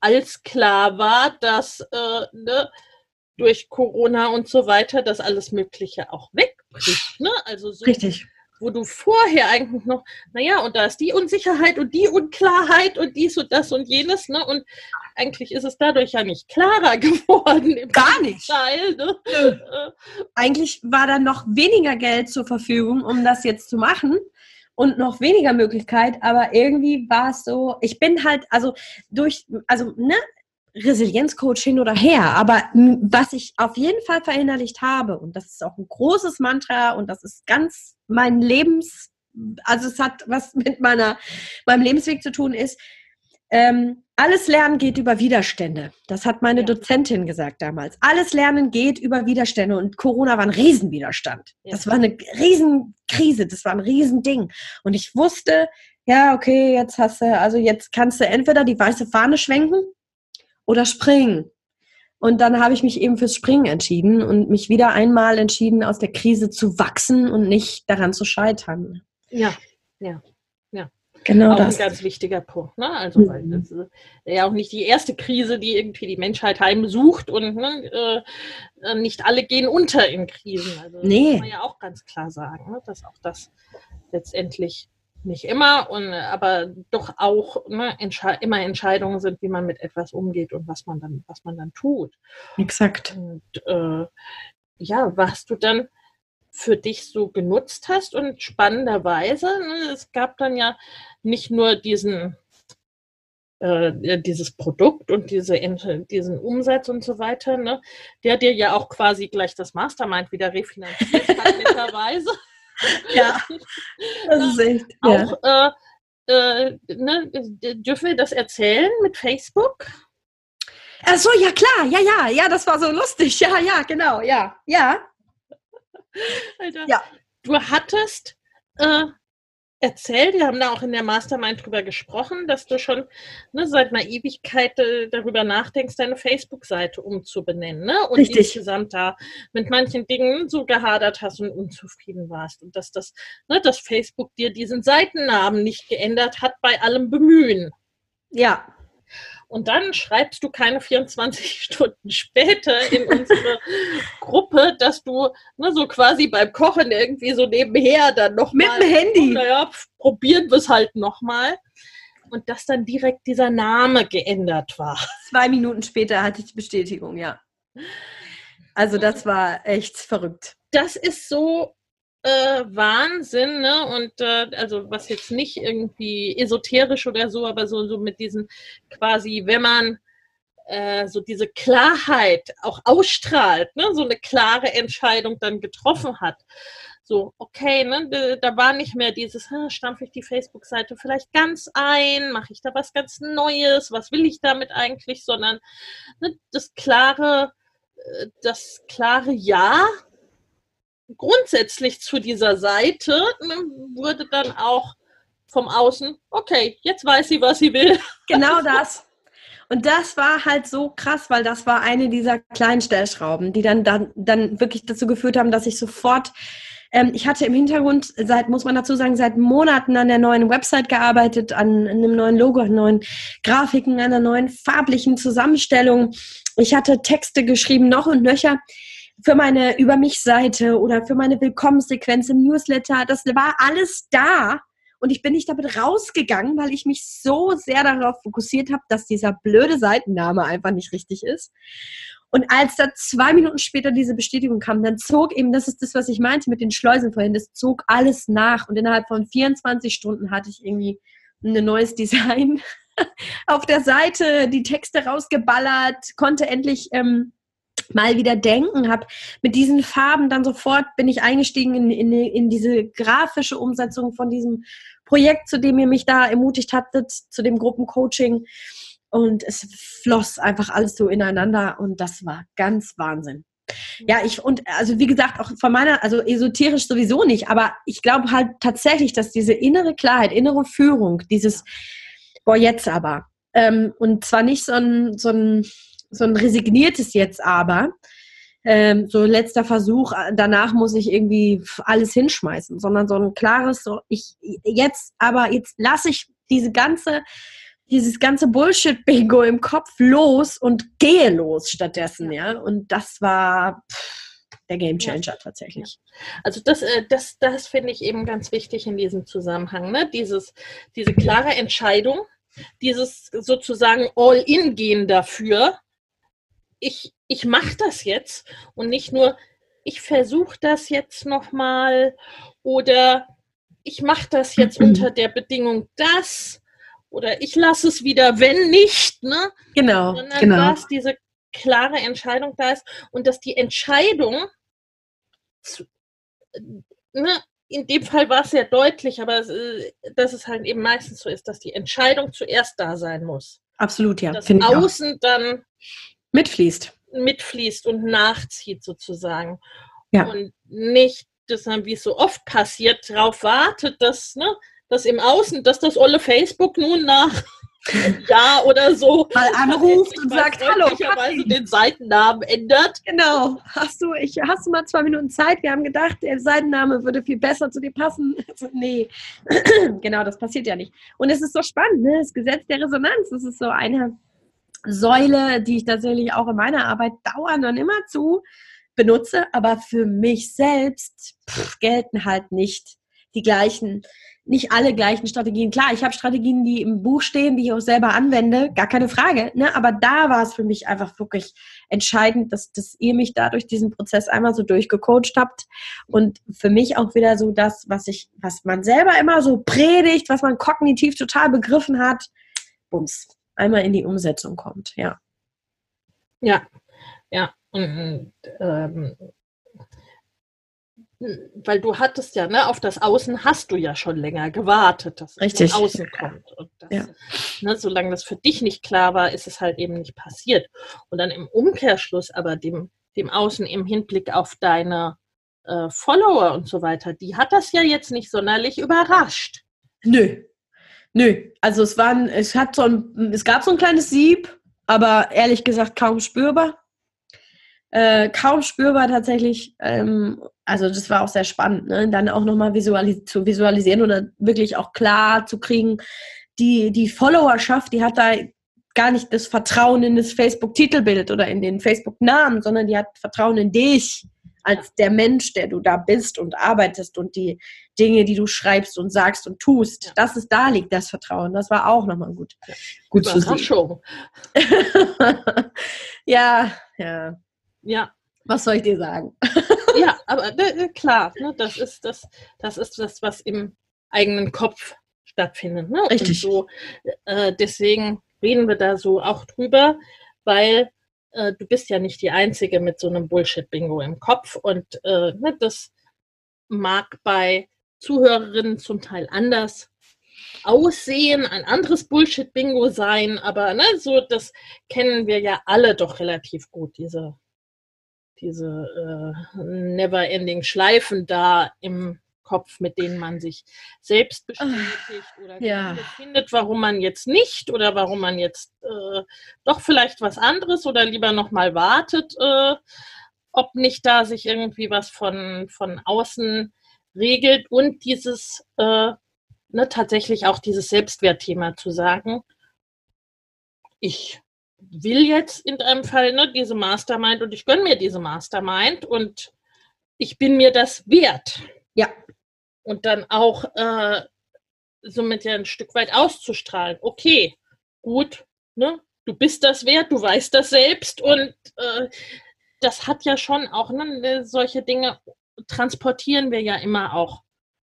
als klar war, dass äh, ne, durch Corona und so weiter das alles Mögliche auch wegbricht. Ne? Also so, Richtig. Wo du vorher eigentlich noch, naja, und da ist die Unsicherheit und die Unklarheit und dies und das und jenes, ne? Und eigentlich ist es dadurch ja nicht klarer geworden. Gar nicht. Teil, ne? Äh. Eigentlich war da noch weniger Geld zur Verfügung, um das jetzt zu machen und noch weniger Möglichkeit, aber irgendwie war es so, ich bin halt, also durch, also, ne, Resilienzcoach hin oder her. Aber was ich auf jeden Fall verinnerlicht habe, und das ist auch ein großes Mantra und das ist ganz mein Lebens, also es hat was mit meiner, meinem Lebensweg zu tun, ist, ähm, alles Lernen geht über Widerstände. Das hat meine ja. Dozentin gesagt damals. Alles Lernen geht über Widerstände und Corona war ein Riesenwiderstand. Ja. Das war eine Riesenkrise, das war ein Riesending. Und ich wusste, ja, okay, jetzt hast du, also jetzt kannst du entweder die weiße Fahne schwenken oder springen. Und dann habe ich mich eben fürs Springen entschieden und mich wieder einmal entschieden, aus der Krise zu wachsen und nicht daran zu scheitern. Ja, ja, ja. Genau auch das. ein ganz wichtiger Punkt. Ne? Also, mhm. weil das ist ja auch nicht die erste Krise, die irgendwie die Menschheit heimsucht und ne, äh, nicht alle gehen unter in Krisen. Also, nee. Das muss man ja auch ganz klar sagen, ne? dass auch das letztendlich nicht immer, und, aber doch auch ne, Entsche immer Entscheidungen sind, wie man mit etwas umgeht und was man dann, was man dann tut. Exakt. Und äh, ja, was du dann für dich so genutzt hast und spannenderweise, ne, es gab dann ja nicht nur diesen äh, dieses Produkt und diese, diesen Umsatz und so weiter, ne, der dir ja auch quasi gleich das Mastermind wieder refinanziert hat, netterweise ja, das ist echt. Auch, ja. äh, äh, ne, dürfen wir das erzählen mit Facebook? Ach so, ja klar, ja, ja, ja, das war so lustig. Ja, ja, genau, ja, ja. Alter, ja. Du hattest äh, erzählt, wir haben da auch in der Mastermind drüber gesprochen, dass du schon ne, seit einer Ewigkeit äh, darüber nachdenkst, deine Facebook-Seite umzubenennen. Ne? Und Richtig. insgesamt da mit manchen Dingen so gehadert hast und unzufrieden warst. Und dass das, ne, dass Facebook dir diesen Seitennamen nicht geändert hat bei allem Bemühen. Ja. Und dann schreibst du keine 24 Stunden später in unsere Gruppe, dass du ne, so quasi beim Kochen irgendwie so nebenher dann noch mit mal, dem Handy. Naja, probieren wir es halt nochmal. Und dass dann direkt dieser Name geändert war. Zwei Minuten später hatte ich die Bestätigung, ja. Also das war echt verrückt. Das ist so äh, Wahnsinn, ne? Und äh, also was jetzt nicht irgendwie esoterisch oder so, aber so, so mit diesen quasi, wenn man äh, so diese Klarheit auch ausstrahlt, ne? so eine klare Entscheidung dann getroffen hat. So, okay, ne, da war nicht mehr dieses, stampfe ich die Facebook-Seite vielleicht ganz ein, mache ich da was ganz Neues, was will ich damit eigentlich, sondern ne, das klare, äh, das klare Ja grundsätzlich zu dieser Seite ne, wurde dann auch vom Außen, okay, jetzt weiß sie, was sie will. Genau das. Und das war halt so krass, weil das war eine dieser kleinen Stellschrauben, die dann, dann, dann wirklich dazu geführt haben, dass ich sofort, ähm, ich hatte im Hintergrund, seit, muss man dazu sagen, seit Monaten an der neuen Website gearbeitet, an einem neuen Logo, an neuen Grafiken, einer neuen farblichen Zusammenstellung. Ich hatte Texte geschrieben, noch und nöcher für meine Über mich-Seite oder für meine Willkommenssequenz im Newsletter. Das war alles da. und ich bin nicht damit rausgegangen, weil ich mich so sehr darauf fokussiert habe, dass dieser blöde Seitenname einfach nicht richtig ist. Und als da zwei Minuten später diese Bestätigung kam, dann zog eben, das ist das, was ich meinte mit den Schleusen vorhin, das zog alles nach. Und innerhalb von 24 Stunden hatte ich irgendwie ein neues Design auf der Seite, die Texte rausgeballert, konnte endlich ähm, mal wieder denken, habe mit diesen Farben dann sofort bin ich eingestiegen in, in, in diese grafische Umsetzung von diesem Projekt, zu dem ihr mich da ermutigt hattet, zu dem Gruppencoaching. Und es floss einfach alles so ineinander und das war ganz Wahnsinn. Ja, ich und also wie gesagt, auch von meiner, also esoterisch sowieso nicht, aber ich glaube halt tatsächlich, dass diese innere Klarheit, innere Führung, dieses, boah, jetzt aber, ähm, und zwar nicht so ein, so ein so ein resigniertes Jetzt aber, ähm, so letzter Versuch, danach muss ich irgendwie alles hinschmeißen, sondern so ein klares, so ich jetzt, aber jetzt lasse ich diese ganze, dieses ganze Bullshit-Bingo im Kopf los und gehe los stattdessen, ja. ja? Und das war pff, der Game Changer ja. tatsächlich. Also das, äh, das, das finde ich eben ganz wichtig in diesem Zusammenhang, ne? Dieses, diese klare Entscheidung, dieses sozusagen All-in-Gehen dafür, ich, ich mache das jetzt und nicht nur, ich versuche das jetzt nochmal oder ich mache das jetzt unter der Bedingung das oder ich lasse es wieder, wenn nicht, ne? Genau. Sondern genau. dass diese klare Entscheidung da ist und dass die Entscheidung, ne, in dem Fall war es sehr deutlich, aber äh, dass es halt eben meistens so ist, dass die Entscheidung zuerst da sein muss. Absolut, ja. Dass Außen dann mitfließt. Mitfließt und nachzieht sozusagen. Ja. Und nicht, dass wie es so oft passiert, darauf wartet, dass, ne, dass im Außen, dass das olle Facebook nun nach ja oder so mal anruft und sagt Hallo, den Seitennamen ändert. Genau. Hast du, ich, hast du mal zwei Minuten Zeit? Wir haben gedacht, der Seitenname würde viel besser zu dir passen. Also, nee, genau, das passiert ja nicht. Und es ist so spannend, ne? das Gesetz der Resonanz. Das ist so eine Säule, die ich tatsächlich auch in meiner Arbeit dauernd und immer zu benutze, aber für mich selbst pff, gelten halt nicht die gleichen, nicht alle gleichen Strategien. Klar, ich habe Strategien, die im Buch stehen, die ich auch selber anwende, gar keine Frage. Ne? Aber da war es für mich einfach wirklich entscheidend, dass, dass ihr mich da durch diesen Prozess einmal so durchgecoacht habt und für mich auch wieder so das, was ich, was man selber immer so predigt, was man kognitiv total begriffen hat, bums, einmal in die Umsetzung kommt, ja. Ja, ja. Und, ähm, weil du hattest ja, ne, auf das Außen hast du ja schon länger gewartet, dass Richtig. es von Außen kommt. Und das, ja. ne, solange das für dich nicht klar war, ist es halt eben nicht passiert. Und dann im Umkehrschluss aber dem, dem Außen im Hinblick auf deine äh, Follower und so weiter, die hat das ja jetzt nicht sonderlich überrascht. Nö, Nö, also es waren, es hat so ein, es gab so ein kleines Sieb, aber ehrlich gesagt kaum spürbar. Äh, kaum spürbar tatsächlich. Ähm, also das war auch sehr spannend, ne? dann auch nochmal visualis zu visualisieren oder wirklich auch klar zu kriegen, die, die Followerschaft, die hat da gar nicht das Vertrauen in das Facebook-Titelbild oder in den Facebook-Namen, sondern die hat Vertrauen in dich als der Mensch, der du da bist und arbeitest und die Dinge, die du schreibst und sagst und tust. Ja. Das ist da liegt das Vertrauen. Das war auch nochmal gut. Gut Überraschung. ja, ja. Ja. Was soll ich dir sagen? ja, aber äh, klar, ne, das ist das, das ist das, was im eigenen Kopf stattfindet. Ne? Richtig. Und so, äh, deswegen reden wir da so auch drüber, weil äh, du bist ja nicht die Einzige mit so einem Bullshit-Bingo im Kopf. Und äh, ne, das mag bei Zuhörerinnen zum Teil anders aussehen, ein anderes Bullshit-Bingo sein, aber ne, so das kennen wir ja alle doch relativ gut, diese, diese äh, never-ending Schleifen da im Kopf, mit denen man sich selbst bestätigt oder ja. findet, warum man jetzt nicht oder warum man jetzt äh, doch vielleicht was anderes oder lieber nochmal wartet, äh, ob nicht da sich irgendwie was von, von außen regelt und dieses, äh, ne, tatsächlich auch dieses Selbstwertthema zu sagen, ich will jetzt in einem Fall ne, diese Mastermind und ich gönne mir diese Mastermind und ich bin mir das wert. Ja und dann auch äh, somit ja ein Stück weit auszustrahlen. Okay, gut, ne? Du bist das wert, du weißt das selbst und äh, das hat ja schon auch, ne, solche Dinge transportieren wir ja immer auch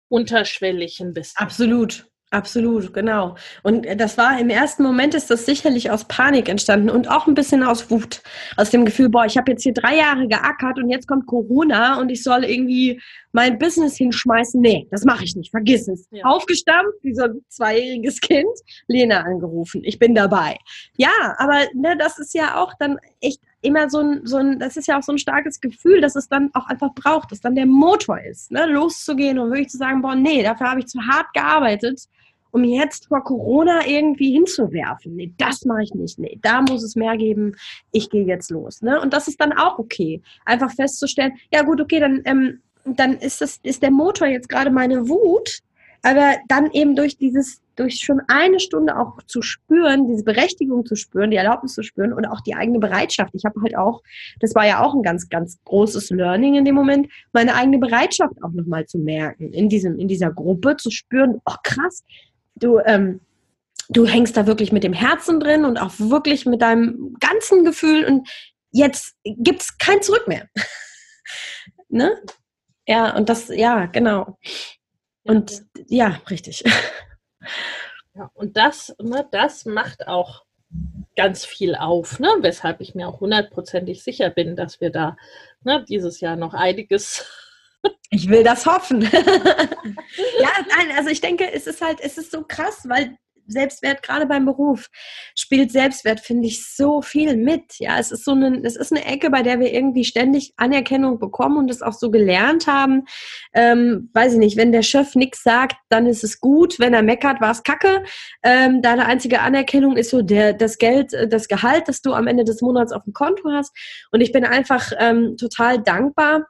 unterschwellig ein bisschen. Absolut. Absolut, genau. Und das war im ersten Moment ist das sicherlich aus Panik entstanden und auch ein bisschen aus Wut, aus dem Gefühl, boah, ich habe jetzt hier drei Jahre geackert und jetzt kommt Corona und ich soll irgendwie mein Business hinschmeißen. Nee, das mache ich nicht, vergiss es. Ja. Aufgestampft, wie so ein zweijähriges Kind, Lena angerufen, ich bin dabei. Ja, aber ne, das ist ja auch dann echt immer so ein, so ein, das ist ja auch so ein starkes Gefühl, dass es dann auch einfach braucht, dass dann der Motor ist, ne, loszugehen und wirklich zu sagen, boah, nee, dafür habe ich zu hart gearbeitet um jetzt vor Corona irgendwie hinzuwerfen. Nee, das mache ich nicht. Nee, da muss es mehr geben. Ich gehe jetzt los. Ne? Und das ist dann auch okay. Einfach festzustellen, ja gut, okay, dann, ähm, dann ist, das, ist der Motor jetzt gerade meine Wut, aber dann eben durch dieses, durch schon eine Stunde auch zu spüren, diese Berechtigung zu spüren, die Erlaubnis zu spüren und auch die eigene Bereitschaft. Ich habe halt auch, das war ja auch ein ganz, ganz großes Learning in dem Moment, meine eigene Bereitschaft auch nochmal zu merken, in diesem, in dieser Gruppe zu spüren, oh krass, du, ähm, du hängst da wirklich mit dem Herzen drin und auch wirklich mit deinem ganzen Gefühl und jetzt gibt es kein Zurück mehr. ne? Ja, und das, ja, genau. Und ja, richtig. Ja, und das, ne, das macht auch ganz viel auf, ne? weshalb ich mir auch hundertprozentig sicher bin, dass wir da ne, dieses Jahr noch einiges ich will das hoffen. ja, nein, also ich denke, es ist halt, es ist so krass, weil Selbstwert, gerade beim Beruf, spielt Selbstwert, finde ich, so viel mit. Ja, es ist so eine, es ist eine Ecke, bei der wir irgendwie ständig Anerkennung bekommen und es auch so gelernt haben. Ähm, weiß ich nicht, wenn der Chef nichts sagt, dann ist es gut. Wenn er meckert, war es kacke. Ähm, deine einzige Anerkennung ist so der, das Geld, äh, das Gehalt, das du am Ende des Monats auf dem Konto hast. Und ich bin einfach ähm, total dankbar,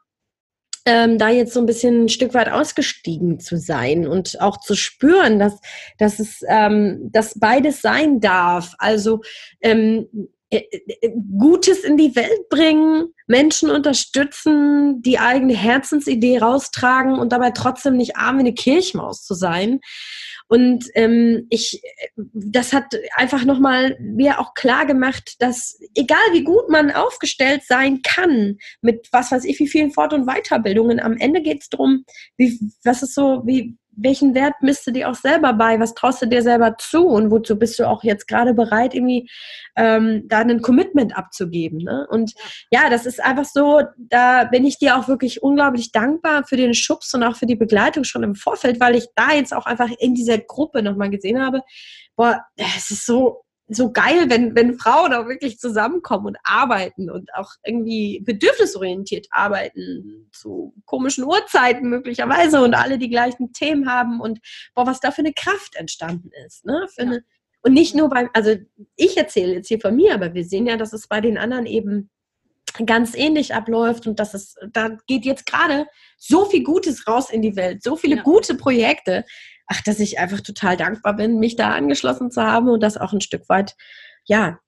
ähm, da jetzt so ein bisschen ein Stück weit ausgestiegen zu sein und auch zu spüren, dass, dass es ähm, dass beides sein darf. Also ähm, äh, äh, Gutes in die Welt bringen, Menschen unterstützen, die eigene Herzensidee raustragen und dabei trotzdem nicht arm wie eine Kirchmaus zu sein. Und ähm, ich, das hat einfach nochmal mir auch klar gemacht, dass egal wie gut man aufgestellt sein kann, mit was weiß ich, wie vielen Fort- und Weiterbildungen, am Ende geht es darum, wie, was ist so, wie, welchen Wert misst du dir auch selber bei? Was traust du dir selber zu? Und wozu bist du auch jetzt gerade bereit, irgendwie ähm, da ein Commitment abzugeben? Ne? Und ja, das ist einfach so, da bin ich dir auch wirklich unglaublich dankbar für den Schubs und auch für die Begleitung schon im Vorfeld, weil ich da jetzt auch einfach in dieser Gruppe nochmal gesehen habe, boah, es ist so so geil, wenn, wenn Frauen auch wirklich zusammenkommen und arbeiten und auch irgendwie bedürfnisorientiert arbeiten, zu komischen Uhrzeiten möglicherweise und alle die gleichen Themen haben und boah, was da für eine Kraft entstanden ist. Ne? Ja. eine, und nicht nur beim, also ich erzähle jetzt hier von mir, aber wir sehen ja, dass es bei den anderen eben ganz ähnlich abläuft und dass es, da geht jetzt gerade so viel Gutes raus in die Welt, so viele ja. gute Projekte, ach, dass ich einfach total dankbar bin, mich da angeschlossen zu haben und das auch ein Stück weit, ja,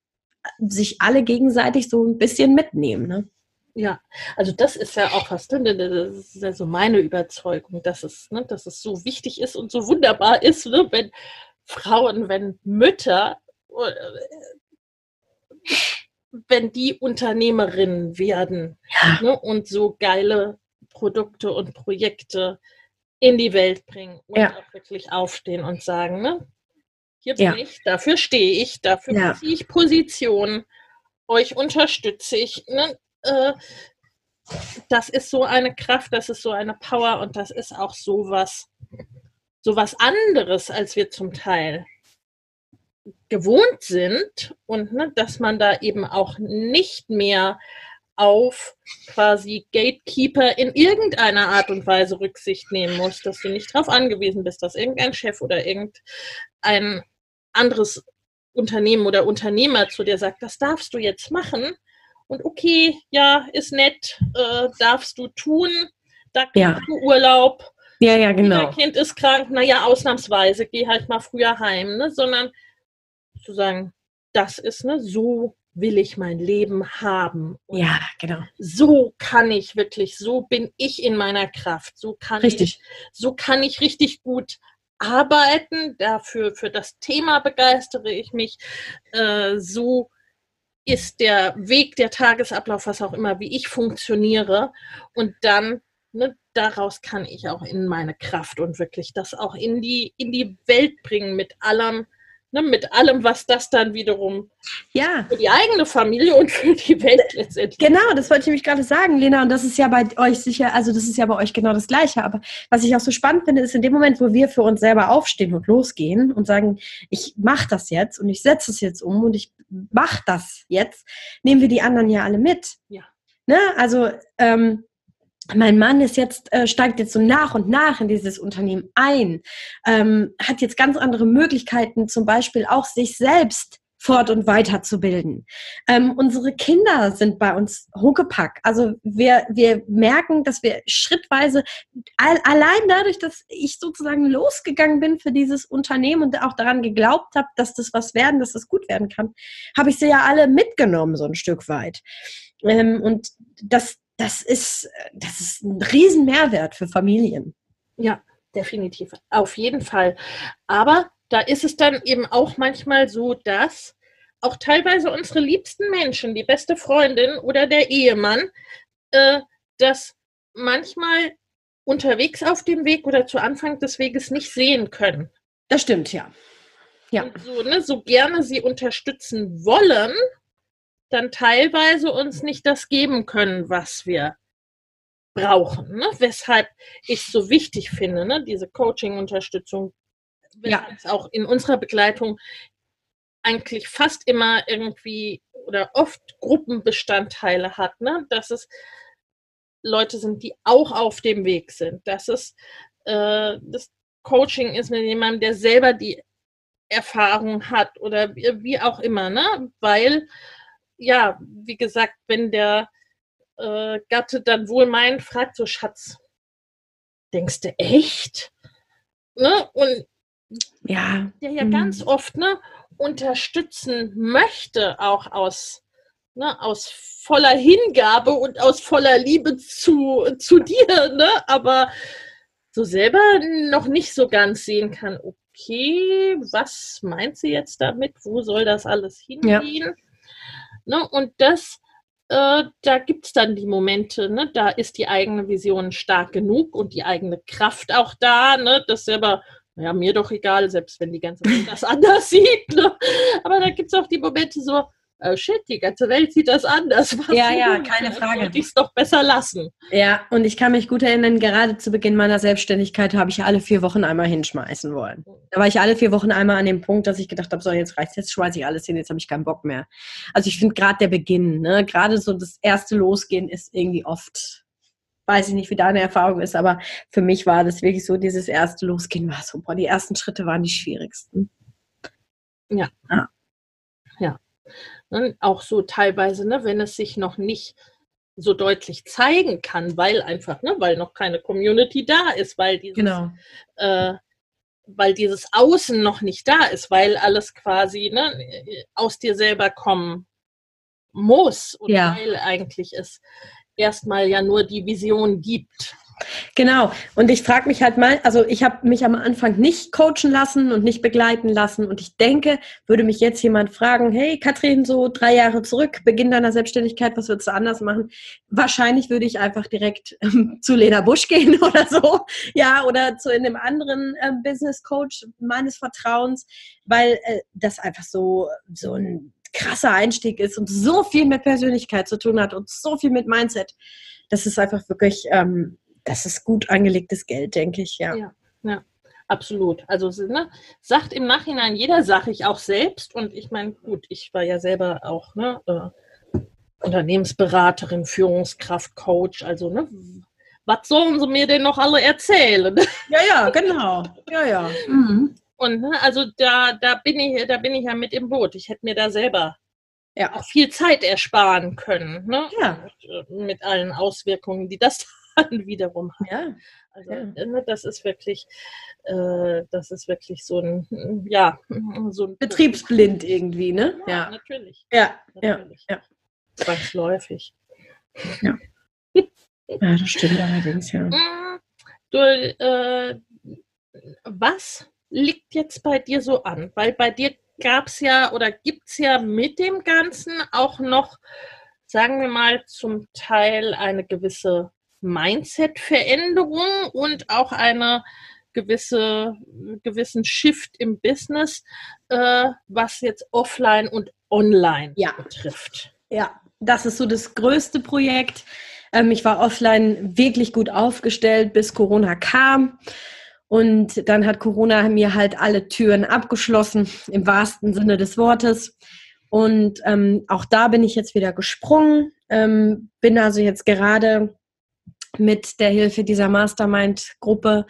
sich alle gegenseitig so ein bisschen mitnehmen. Ne? Ja, also das ist ja auch was, ne? das ist ja so meine Überzeugung, dass es, ne, dass es so wichtig ist und so wunderbar ist, ne, wenn Frauen, wenn Mütter, äh, wenn die Unternehmerinnen werden ja. ne, und so geile Produkte und Projekte in die Welt bringen und ja. auch wirklich aufstehen und sagen, ne? Hier bin ja. ich, dafür stehe ich, dafür ja. ziehe ich Position, euch unterstütze ich. Ne? Äh, das ist so eine Kraft, das ist so eine Power und das ist auch so was, so was anderes, als wir zum Teil gewohnt sind und ne, dass man da eben auch nicht mehr auf quasi Gatekeeper in irgendeiner Art und Weise Rücksicht nehmen musst, dass du nicht darauf angewiesen bist, dass irgendein Chef oder irgendein anderes Unternehmen oder Unternehmer zu dir sagt, das darfst du jetzt machen. Und okay, ja, ist nett, äh, darfst du tun, da kriegst ja. du Urlaub. Ja, ja, genau. Dein Kind ist krank, naja, ausnahmsweise, geh halt mal früher heim, ne? sondern zu sagen, das ist ne, so will ich mein Leben haben. Und ja, genau. So kann ich wirklich, so bin ich in meiner Kraft. So kann richtig. ich, so kann ich richtig gut arbeiten, dafür für das Thema begeistere ich mich. Äh, so ist der Weg, der Tagesablauf, was auch immer, wie ich funktioniere. Und dann ne, daraus kann ich auch in meine Kraft und wirklich das auch in die, in die Welt bringen mit allem, ne, mit allem, was das dann wiederum ja. für die eigene Familie und für die Welt letztendlich. Genau, das wollte ich nämlich gerade sagen, Lena. Und das ist ja bei euch sicher, also das ist ja bei euch genau das Gleiche. Aber was ich auch so spannend finde, ist in dem Moment, wo wir für uns selber aufstehen und losgehen und sagen, ich mache das jetzt und ich setze es jetzt um und ich mache das jetzt, nehmen wir die anderen ja alle mit. Ja. Ne? Also ähm, mein Mann ist jetzt, äh, steigt jetzt so nach und nach in dieses Unternehmen ein, ähm, hat jetzt ganz andere Möglichkeiten, zum Beispiel auch sich selbst fort- und weiterzubilden. Ähm, unsere Kinder sind bei uns Huckepack. Also wir, wir merken, dass wir schrittweise, all, allein dadurch, dass ich sozusagen losgegangen bin für dieses Unternehmen und auch daran geglaubt habe, dass das was werden, dass das gut werden kann, habe ich sie ja alle mitgenommen, so ein Stück weit. Ähm, und das, das ist, das ist ein riesen Mehrwert für Familien. Ja, definitiv. Auf jeden Fall. Aber da ist es dann eben auch manchmal so, dass auch teilweise unsere liebsten Menschen, die beste Freundin oder der Ehemann, äh, das manchmal unterwegs auf dem Weg oder zu Anfang des Weges nicht sehen können. Das stimmt, ja. Ja. Und so, ne, so gerne sie unterstützen wollen, dann teilweise uns nicht das geben können, was wir brauchen. Ne? Weshalb ich es so wichtig finde, ne? diese Coaching-Unterstützung, Ja. es auch in unserer Begleitung eigentlich fast immer irgendwie oder oft Gruppenbestandteile hat, ne? dass es Leute sind, die auch auf dem Weg sind, dass es äh, das Coaching ist mit jemandem, der selber die Erfahrung hat oder wie, wie auch immer, ne? weil ja, wie gesagt, wenn der äh, Gatte dann wohl meint, fragt so, Schatz, denkst du echt? Ne? Und Ja. der ja Mhm. ganz oft ne, unterstützen möchte, auch aus, ne, aus voller Hingabe und aus voller Liebe zu, zu dir, ne? aber so selber noch nicht so ganz sehen kann, okay, was meint sie jetzt damit? Wo soll das alles hingehen? Ne? Und das, äh, da gibt es dann die Momente, ne? da ist die eigene Vision stark genug und die eigene Kraft auch da, ne? das selber ja, mir doch egal, selbst wenn die ganze Welt das anders sieht. Ne? Aber da gibt es auch die Momente so, oh shit, die ganze Welt sieht das anders. Was Ja, ja, keine Frage. Sollte ich es doch besser lassen. Ja, und ich kann mich gut erinnern, gerade zu Beginn meiner Selbstständigkeit habe ich alle vier Wochen einmal hinschmeißen wollen. Da war ich alle vier Wochen einmal an dem Punkt, dass ich gedacht habe, so jetzt reicht's, jetzt schmeiße ich alles hin, jetzt habe ich keinen Bock mehr. Also ich finde gerade der Beginn, ne, gerade so das erste Losgehen ist irgendwie oft, weiß ich nicht, wie deine Erfahrung ist, aber für mich war das wirklich so, dieses erste Losgehen war so, boah, die ersten Schritte waren die schwierigsten. Ne? Auch so teilweise, ne, wenn es sich noch nicht so deutlich zeigen kann, weil einfach, ne, weil noch keine Community da ist, weil dieses, Genau. äh, weil dieses Außen noch nicht da ist, weil alles quasi ne, aus dir selber kommen muss und Ja. weil eigentlich es erstmal ja nur die Vision gibt. Genau. Und ich frage mich halt mal, also ich habe mich am Anfang nicht coachen lassen und nicht begleiten lassen. Und ich denke, würde mich jetzt jemand fragen, hey Katrin, so drei Jahre zurück, Beginn deiner Selbstständigkeit, was würdest du anders machen? Wahrscheinlich würde ich einfach direkt ähm, zu Lena Busch gehen oder so. Ja, oder zu einem anderen ähm, Business Coach meines Vertrauens, weil äh, das einfach so, so ein krasser Einstieg ist und so viel mit Persönlichkeit zu tun hat und so viel mit Mindset. Das ist einfach wirklich, ähm, das ist gut angelegtes Geld, denke ich, ja. Ja, ja, absolut. Also ne, sagt im Nachhinein jeder, sage ich auch selbst. Und ich meine, gut, ich war ja selber auch ne, äh, Unternehmensberaterin, Führungskraft, Coach. Also, ne, was sollen sie mir denn noch alle erzählen? Ja, ja, genau. Ja, ja. Mhm. Und ne, also da, da bin ich, da bin ich ja mit im Boot. Ich hätte mir da selber Ja. auch viel Zeit ersparen können. Ne? Ja. Und, äh, mit allen Auswirkungen, die das dann wiederum hat. Ja. Also Ja. ne, das ist wirklich, äh, das ist wirklich so ein, ja, so ein Betriebsblind irgendwie, ne? Ja, Ja. natürlich. Ja. Ja. natürlich. ja. Zwangsläufig. Ja, das stimmt allerdings, ja. Du, äh, was liegt jetzt bei dir so an? Weil bei dir gab es ja oder gibt es ja mit dem Ganzen auch noch, sagen wir mal, zum Teil eine gewisse Mindset-Veränderung und auch eine gewisse, gewissen Shift im Business, äh, was jetzt offline und online ja. betrifft. Ja, das ist so das größte Projekt. Ähm, ich war offline wirklich gut aufgestellt, bis Corona kam. Und dann hat Corona mir halt alle Türen abgeschlossen, im wahrsten Sinne des Wortes. Und ähm, auch da bin ich jetzt wieder gesprungen, ähm, bin also jetzt gerade mit der Hilfe dieser Mastermind-Gruppe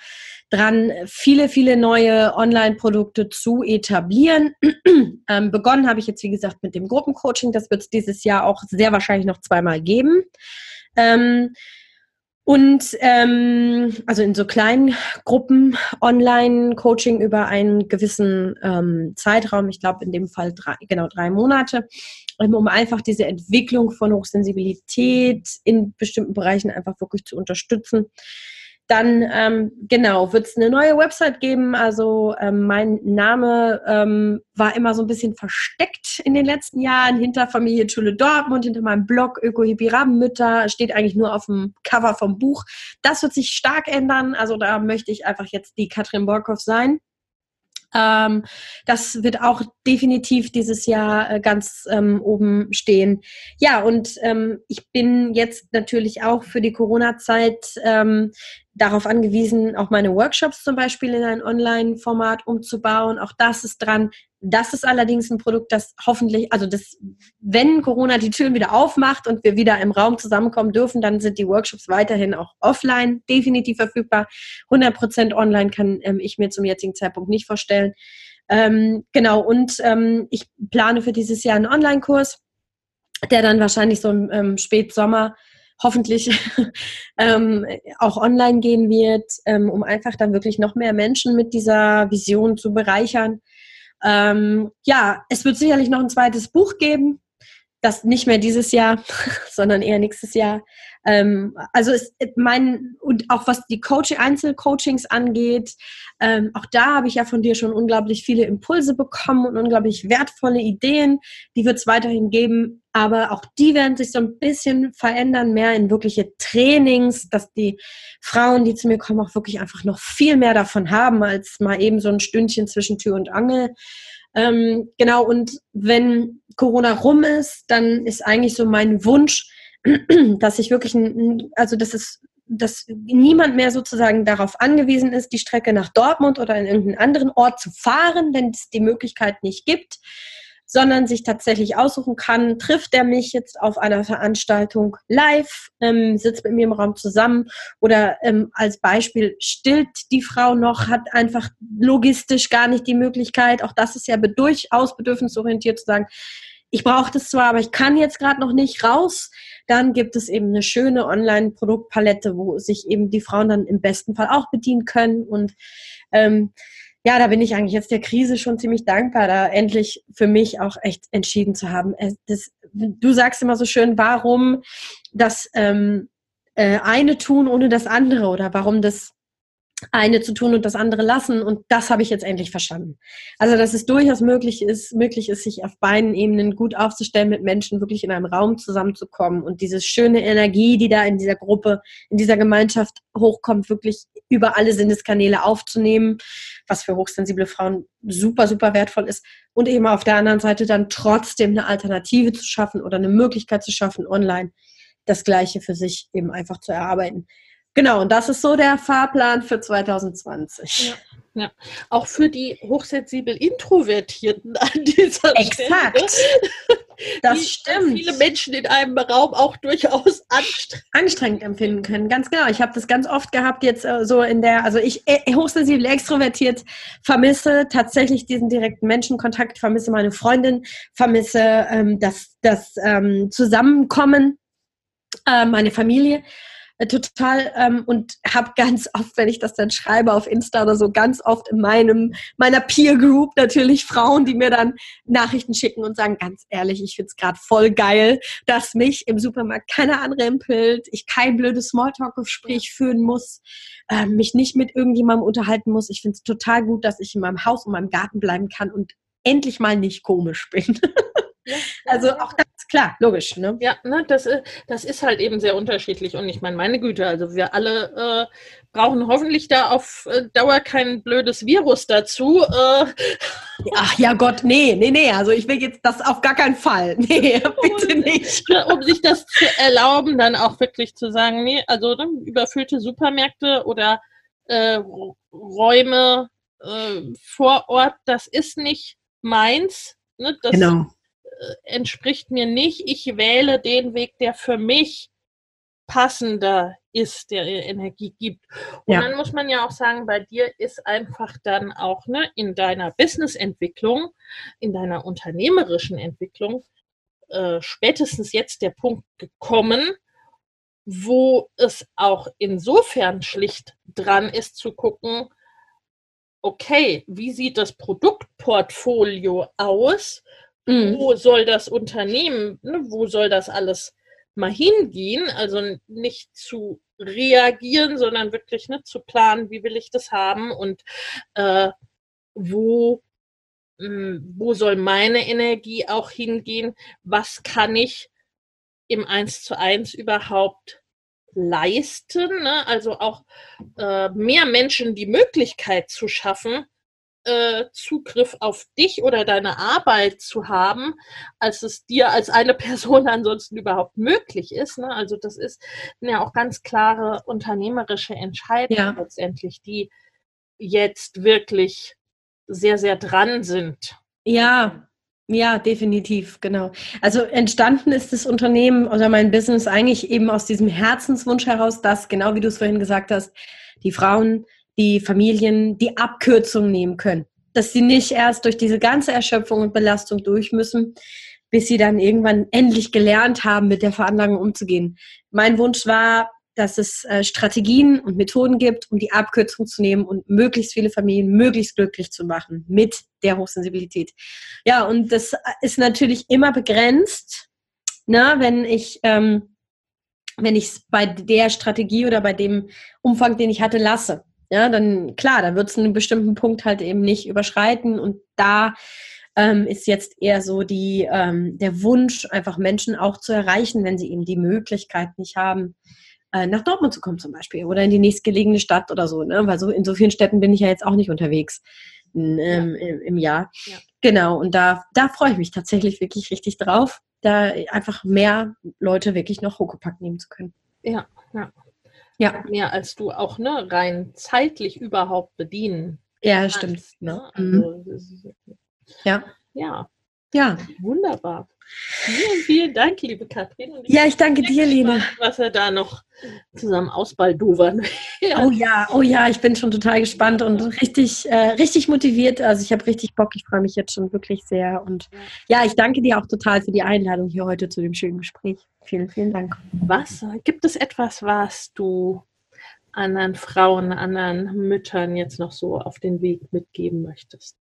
dran, viele, viele neue Online-Produkte zu etablieren. ähm, begonnen habe ich jetzt, wie gesagt, mit dem Gruppencoaching. Das wird es dieses Jahr auch sehr wahrscheinlich noch zweimal geben. Ähm, und ähm, also in so kleinen Gruppen Online-Coaching über einen gewissen ähm, Zeitraum, ich glaube in dem Fall drei, genau drei Monate, um einfach diese Entwicklung von Hochsensibilität in bestimmten Bereichen einfach wirklich zu unterstützen. Dann, ähm, genau, wird es eine neue Website geben. Also ähm, mein Name ähm, war immer so ein bisschen versteckt in den letzten Jahren hinter Familie Schule Dortmund, hinter meinem Blog Öko Hippie Rabenmütter, steht eigentlich nur auf dem Cover vom Buch. Das wird sich stark ändern. Also da möchte ich einfach jetzt die Katrin Borkow sein. Ähm, das wird auch definitiv dieses Jahr äh, ganz ähm, oben stehen. Ja, und ähm, ich bin jetzt natürlich auch für die Corona-Zeit ähm, darauf angewiesen, auch meine Workshops zum Beispiel in ein Online-Format umzubauen. Auch das ist dran. Das ist allerdings ein Produkt, das hoffentlich, also das, wenn Corona die Türen wieder aufmacht und wir wieder im Raum zusammenkommen dürfen, dann sind die Workshops weiterhin auch offline definitiv verfügbar. 100% online kann ähm, ich mir zum jetzigen Zeitpunkt nicht vorstellen. Ähm, genau, und ähm, ich plane für dieses Jahr einen Online-Kurs, der dann wahrscheinlich so im ähm, Spätsommer hoffentlich ähm, auch online gehen wird, ähm, um einfach dann wirklich noch mehr Menschen mit dieser Vision zu bereichern. Ähm, ja, es wird sicherlich noch ein zweites Buch geben, das nicht mehr dieses Jahr, sondern eher nächstes Jahr. Ähm, also es, mein, und auch was die Coaching, Einzelcoachings angeht, ähm, auch da habe ich ja von dir schon unglaublich viele Impulse bekommen und unglaublich wertvolle Ideen. Die wird es weiterhin geben, aber auch die werden sich so ein bisschen verändern, mehr in wirkliche Trainings, dass die Frauen, die zu mir kommen, auch wirklich einfach noch viel mehr davon haben, als mal eben so ein Stündchen zwischen Tür und Angel. Ähm, genau, und wenn Corona rum ist, dann ist eigentlich so mein Wunsch, dass ich wirklich, ein, also das ist dass niemand mehr sozusagen darauf angewiesen ist, die Strecke nach Dortmund oder in irgendeinen anderen Ort zu fahren, wenn es die Möglichkeit nicht gibt, sondern sich tatsächlich aussuchen kann, trifft er mich jetzt auf einer Veranstaltung live, ähm, sitzt mit mir im Raum zusammen oder ähm, als Beispiel stillt die Frau noch, hat einfach logistisch gar nicht die Möglichkeit, auch das ist ja durchaus bedürfnisorientiert zu sagen, ich brauche das zwar, aber ich kann jetzt gerade noch nicht raus. Dann gibt es eben eine schöne Online-Produktpalette, wo sich eben die Frauen dann im besten Fall auch bedienen können. Und ähm, ja, da bin ich eigentlich jetzt der Krise schon ziemlich dankbar, da endlich für mich auch echt entschieden zu haben. Das, du sagst immer so schön, warum das ähm, äh, eine tun ohne das andere oder warum das eine zu tun und das andere lassen. Und das habe ich jetzt endlich verstanden. Also, dass es durchaus möglich ist, möglich ist, sich auf beiden Ebenen gut aufzustellen, mit Menschen wirklich in einem Raum zusammenzukommen und diese schöne Energie, die da in dieser Gruppe, in dieser Gemeinschaft hochkommt, wirklich über alle Sinneskanäle aufzunehmen, was für hochsensible Frauen super, super wertvoll ist. Und eben auf der anderen Seite dann trotzdem eine Alternative zu schaffen oder eine Möglichkeit zu schaffen, online das Gleiche für sich eben einfach zu erarbeiten. Genau, und das ist so der Fahrplan für 2020. Ja. Ja, auch für die hochsensibel Introvertierten an dieser Exakt. Stelle. Das die stimmt. Viele Menschen in einem Raum auch durchaus anstrengend, anstrengend empfinden können. Ganz genau. Ich habe das ganz oft gehabt jetzt äh, so in der, also ich äh, hochsensibel extrovertiert vermisse tatsächlich diesen direkten Menschenkontakt, vermisse meine Freundin, vermisse ähm, das, das ähm, Zusammenkommen, äh, meine Familie total ähm, und habe ganz oft, wenn ich das dann schreibe auf Insta oder so, ganz oft in meinem meiner Peer Group natürlich Frauen, die mir dann Nachrichten schicken und sagen, ganz ehrlich, ich find's gerade voll geil, dass mich im Supermarkt keiner anrempelt, ich kein blödes Smalltalk-Gespräch führen muss, äh, mich nicht mit irgendjemandem unterhalten muss. Ich find's total gut, dass ich in meinem Haus und meinem Garten bleiben kann und endlich mal nicht komisch bin. Ja, also auch das klar, logisch. Ne? Ja, ne, das, das ist halt eben sehr unterschiedlich. Und ich meine, meine Güte, also wir alle äh, brauchen hoffentlich da auf äh, Dauer kein blödes Virus dazu. Äh. Ach ja Gott, nee, nee, nee. Also ich will jetzt das auf gar keinen Fall. Nee, bitte nicht. Um sich das zu erlauben, dann auch wirklich zu sagen, nee, also ne, überfüllte Supermärkte oder äh, Räume äh, vor Ort, das ist nicht meins. Ne, das, genau entspricht mir nicht. Ich wähle den Weg, der für mich passender ist, der Energie gibt. Und ja. dann muss man ja auch sagen, bei dir ist einfach dann auch ne, in deiner Businessentwicklung, in deiner unternehmerischen Entwicklung, äh, spätestens jetzt der Punkt gekommen, wo es auch insofern schlicht dran ist zu gucken, okay, wie sieht das Produktportfolio aus? Mhm. Wo soll das Unternehmen, ne, wo soll das alles mal hingehen? Also nicht zu reagieren, sondern wirklich ne, zu planen, wie will ich das haben und äh, wo, mh, hm, wo soll meine Energie auch hingehen? Was kann ich im Eins zu eins überhaupt leisten? Ne? Also auch äh, mehr Menschen die Möglichkeit zu schaffen, äh, Zugriff auf dich oder deine Arbeit zu haben, als es dir als eine Person ansonsten überhaupt möglich ist. Ne? Also das ist ja auch ganz klare unternehmerische Entscheidungen ja. letztendlich, die jetzt wirklich sehr, sehr dran sind. Ja, ja, definitiv, genau. Also entstanden ist das Unternehmen oder mein Business eigentlich eben aus diesem Herzenswunsch heraus, dass, genau wie du es vorhin gesagt hast, die Frauen die Familien die Abkürzung nehmen können. Dass sie nicht erst durch diese ganze Erschöpfung und Belastung durch müssen, bis sie dann irgendwann endlich gelernt haben, mit der Veranlagung umzugehen. Mein Wunsch war, dass es äh, Strategien und Methoden gibt, um die Abkürzung zu nehmen und möglichst viele Familien möglichst glücklich zu machen mit der Hochsensibilität. Ja, und das ist natürlich immer begrenzt, ne, wenn ich ähm, wenn ich es bei der Strategie oder bei dem Umfang, den ich hatte, lasse ja, dann klar, da wird es einen bestimmten Punkt halt eben nicht überschreiten und da ähm, ist jetzt eher so die, ähm, der Wunsch, einfach Menschen auch zu erreichen, wenn sie eben die Möglichkeit nicht haben, äh, nach Dortmund zu kommen zum Beispiel oder in die nächstgelegene Stadt oder so, ne? weil so in so vielen Städten bin ich ja jetzt auch nicht unterwegs ähm, ja. im, im, Jahr. Ja. Genau, und da, da freue ich mich tatsächlich wirklich richtig drauf, da einfach mehr Leute wirklich noch Huckepack nehmen zu können. Ja, ja. Ja. Mehr als du auch ne, rein zeitlich überhaupt bedienen. Ja, kannst, stimmt. Ne? Also, mhm. ja. Ja. Ja. Wunderbar. Vielen, vielen Dank, liebe Katrin. Ich ja, ich danke dir, Lena. Was wir da noch zusammen ausbaldovern. ja. Oh ja, oh ja, ich bin schon total gespannt und richtig, äh, richtig motiviert. Also ich habe richtig Bock. Ich freue mich jetzt schon wirklich sehr. Und ja, ich danke dir auch total für die Einladung hier heute zu dem schönen Gespräch. Vielen, vielen Dank. Was? Gibt es etwas, was du anderen Frauen, anderen Müttern jetzt noch so auf den Weg mitgeben möchtest?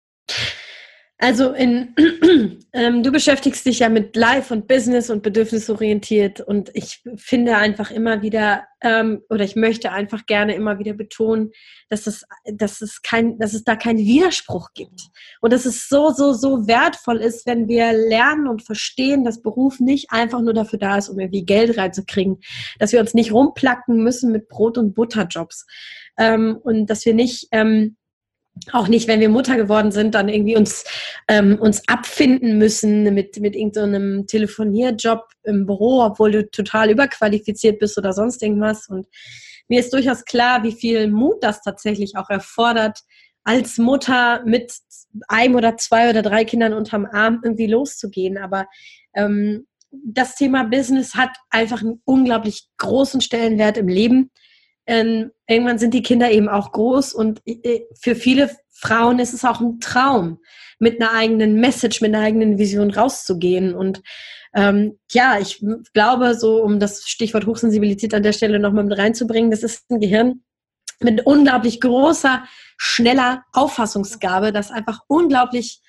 Also in, ähm, du beschäftigst dich ja mit Life und Business und bedürfnisorientiert und ich finde einfach immer wieder ähm, oder ich möchte einfach gerne immer wieder betonen, dass es, dass es kein, dass es da keinen Widerspruch gibt. Und dass es so so so wertvoll ist, wenn wir lernen und verstehen, dass Beruf nicht einfach nur dafür da ist, um irgendwie Geld reinzukriegen, dass wir uns nicht rumplacken müssen mit Brot und Butterjobs. Ähm, und dass wir nicht ähm, auch nicht, wenn wir Mutter geworden sind, dann irgendwie uns, ähm, uns abfinden müssen mit, mit irgendeinem so Telefonierjob im Büro, obwohl du total überqualifiziert bist oder sonst irgendwas. Und mir ist durchaus klar, wie viel Mut das tatsächlich auch erfordert, als Mutter mit einem oder zwei oder drei Kindern unterm Arm irgendwie loszugehen. Aber ähm, das Thema Business hat einfach einen unglaublich großen Stellenwert im Leben ähm, irgendwann sind die Kinder eben auch groß und äh, für viele Frauen ist es auch ein Traum, mit einer eigenen Message, mit einer eigenen Vision rauszugehen. Und ähm, ja, ich glaube, so um das Stichwort Hochsensibilität an der Stelle nochmal mit reinzubringen, das ist ein Gehirn mit unglaublich großer, schneller Auffassungsgabe, das einfach unglaublich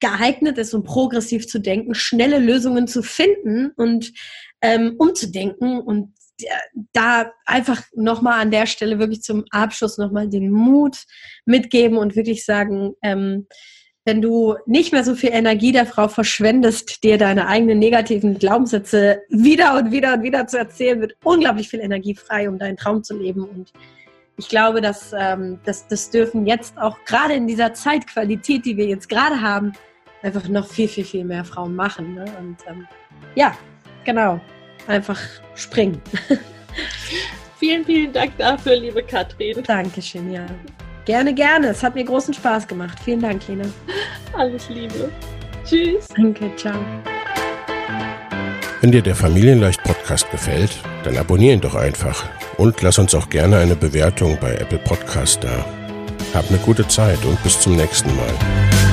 geeignet ist, um progressiv zu denken, schnelle Lösungen zu finden und ähm, umzudenken und da einfach nochmal an der Stelle wirklich zum Abschluss nochmal den Mut mitgeben und wirklich sagen, ähm, wenn du nicht mehr so viel Energie der Frau verschwendest, dir deine eigenen negativen Glaubenssätze wieder und wieder und wieder zu erzählen, wird unglaublich viel Energie frei, um deinen Traum zu leben. Und ich glaube, dass, ähm, dass das dürfen jetzt auch gerade in dieser Zeitqualität, die wir jetzt gerade haben, einfach noch viel, viel, viel mehr Frauen machen. Ne? Und ähm, ja, genau einfach springen. vielen, vielen Dank dafür, liebe Katrin. Dankeschön, ja. Gerne, gerne. Es hat mir großen Spaß gemacht. Vielen Dank, Lena. Alles Liebe. Tschüss. Danke, ciao. Wenn dir der Familienleicht Podcast gefällt, dann abonnier ihn doch einfach und lass uns auch gerne eine Bewertung bei Apple Podcast da. Hab eine gute Zeit und bis zum nächsten Mal.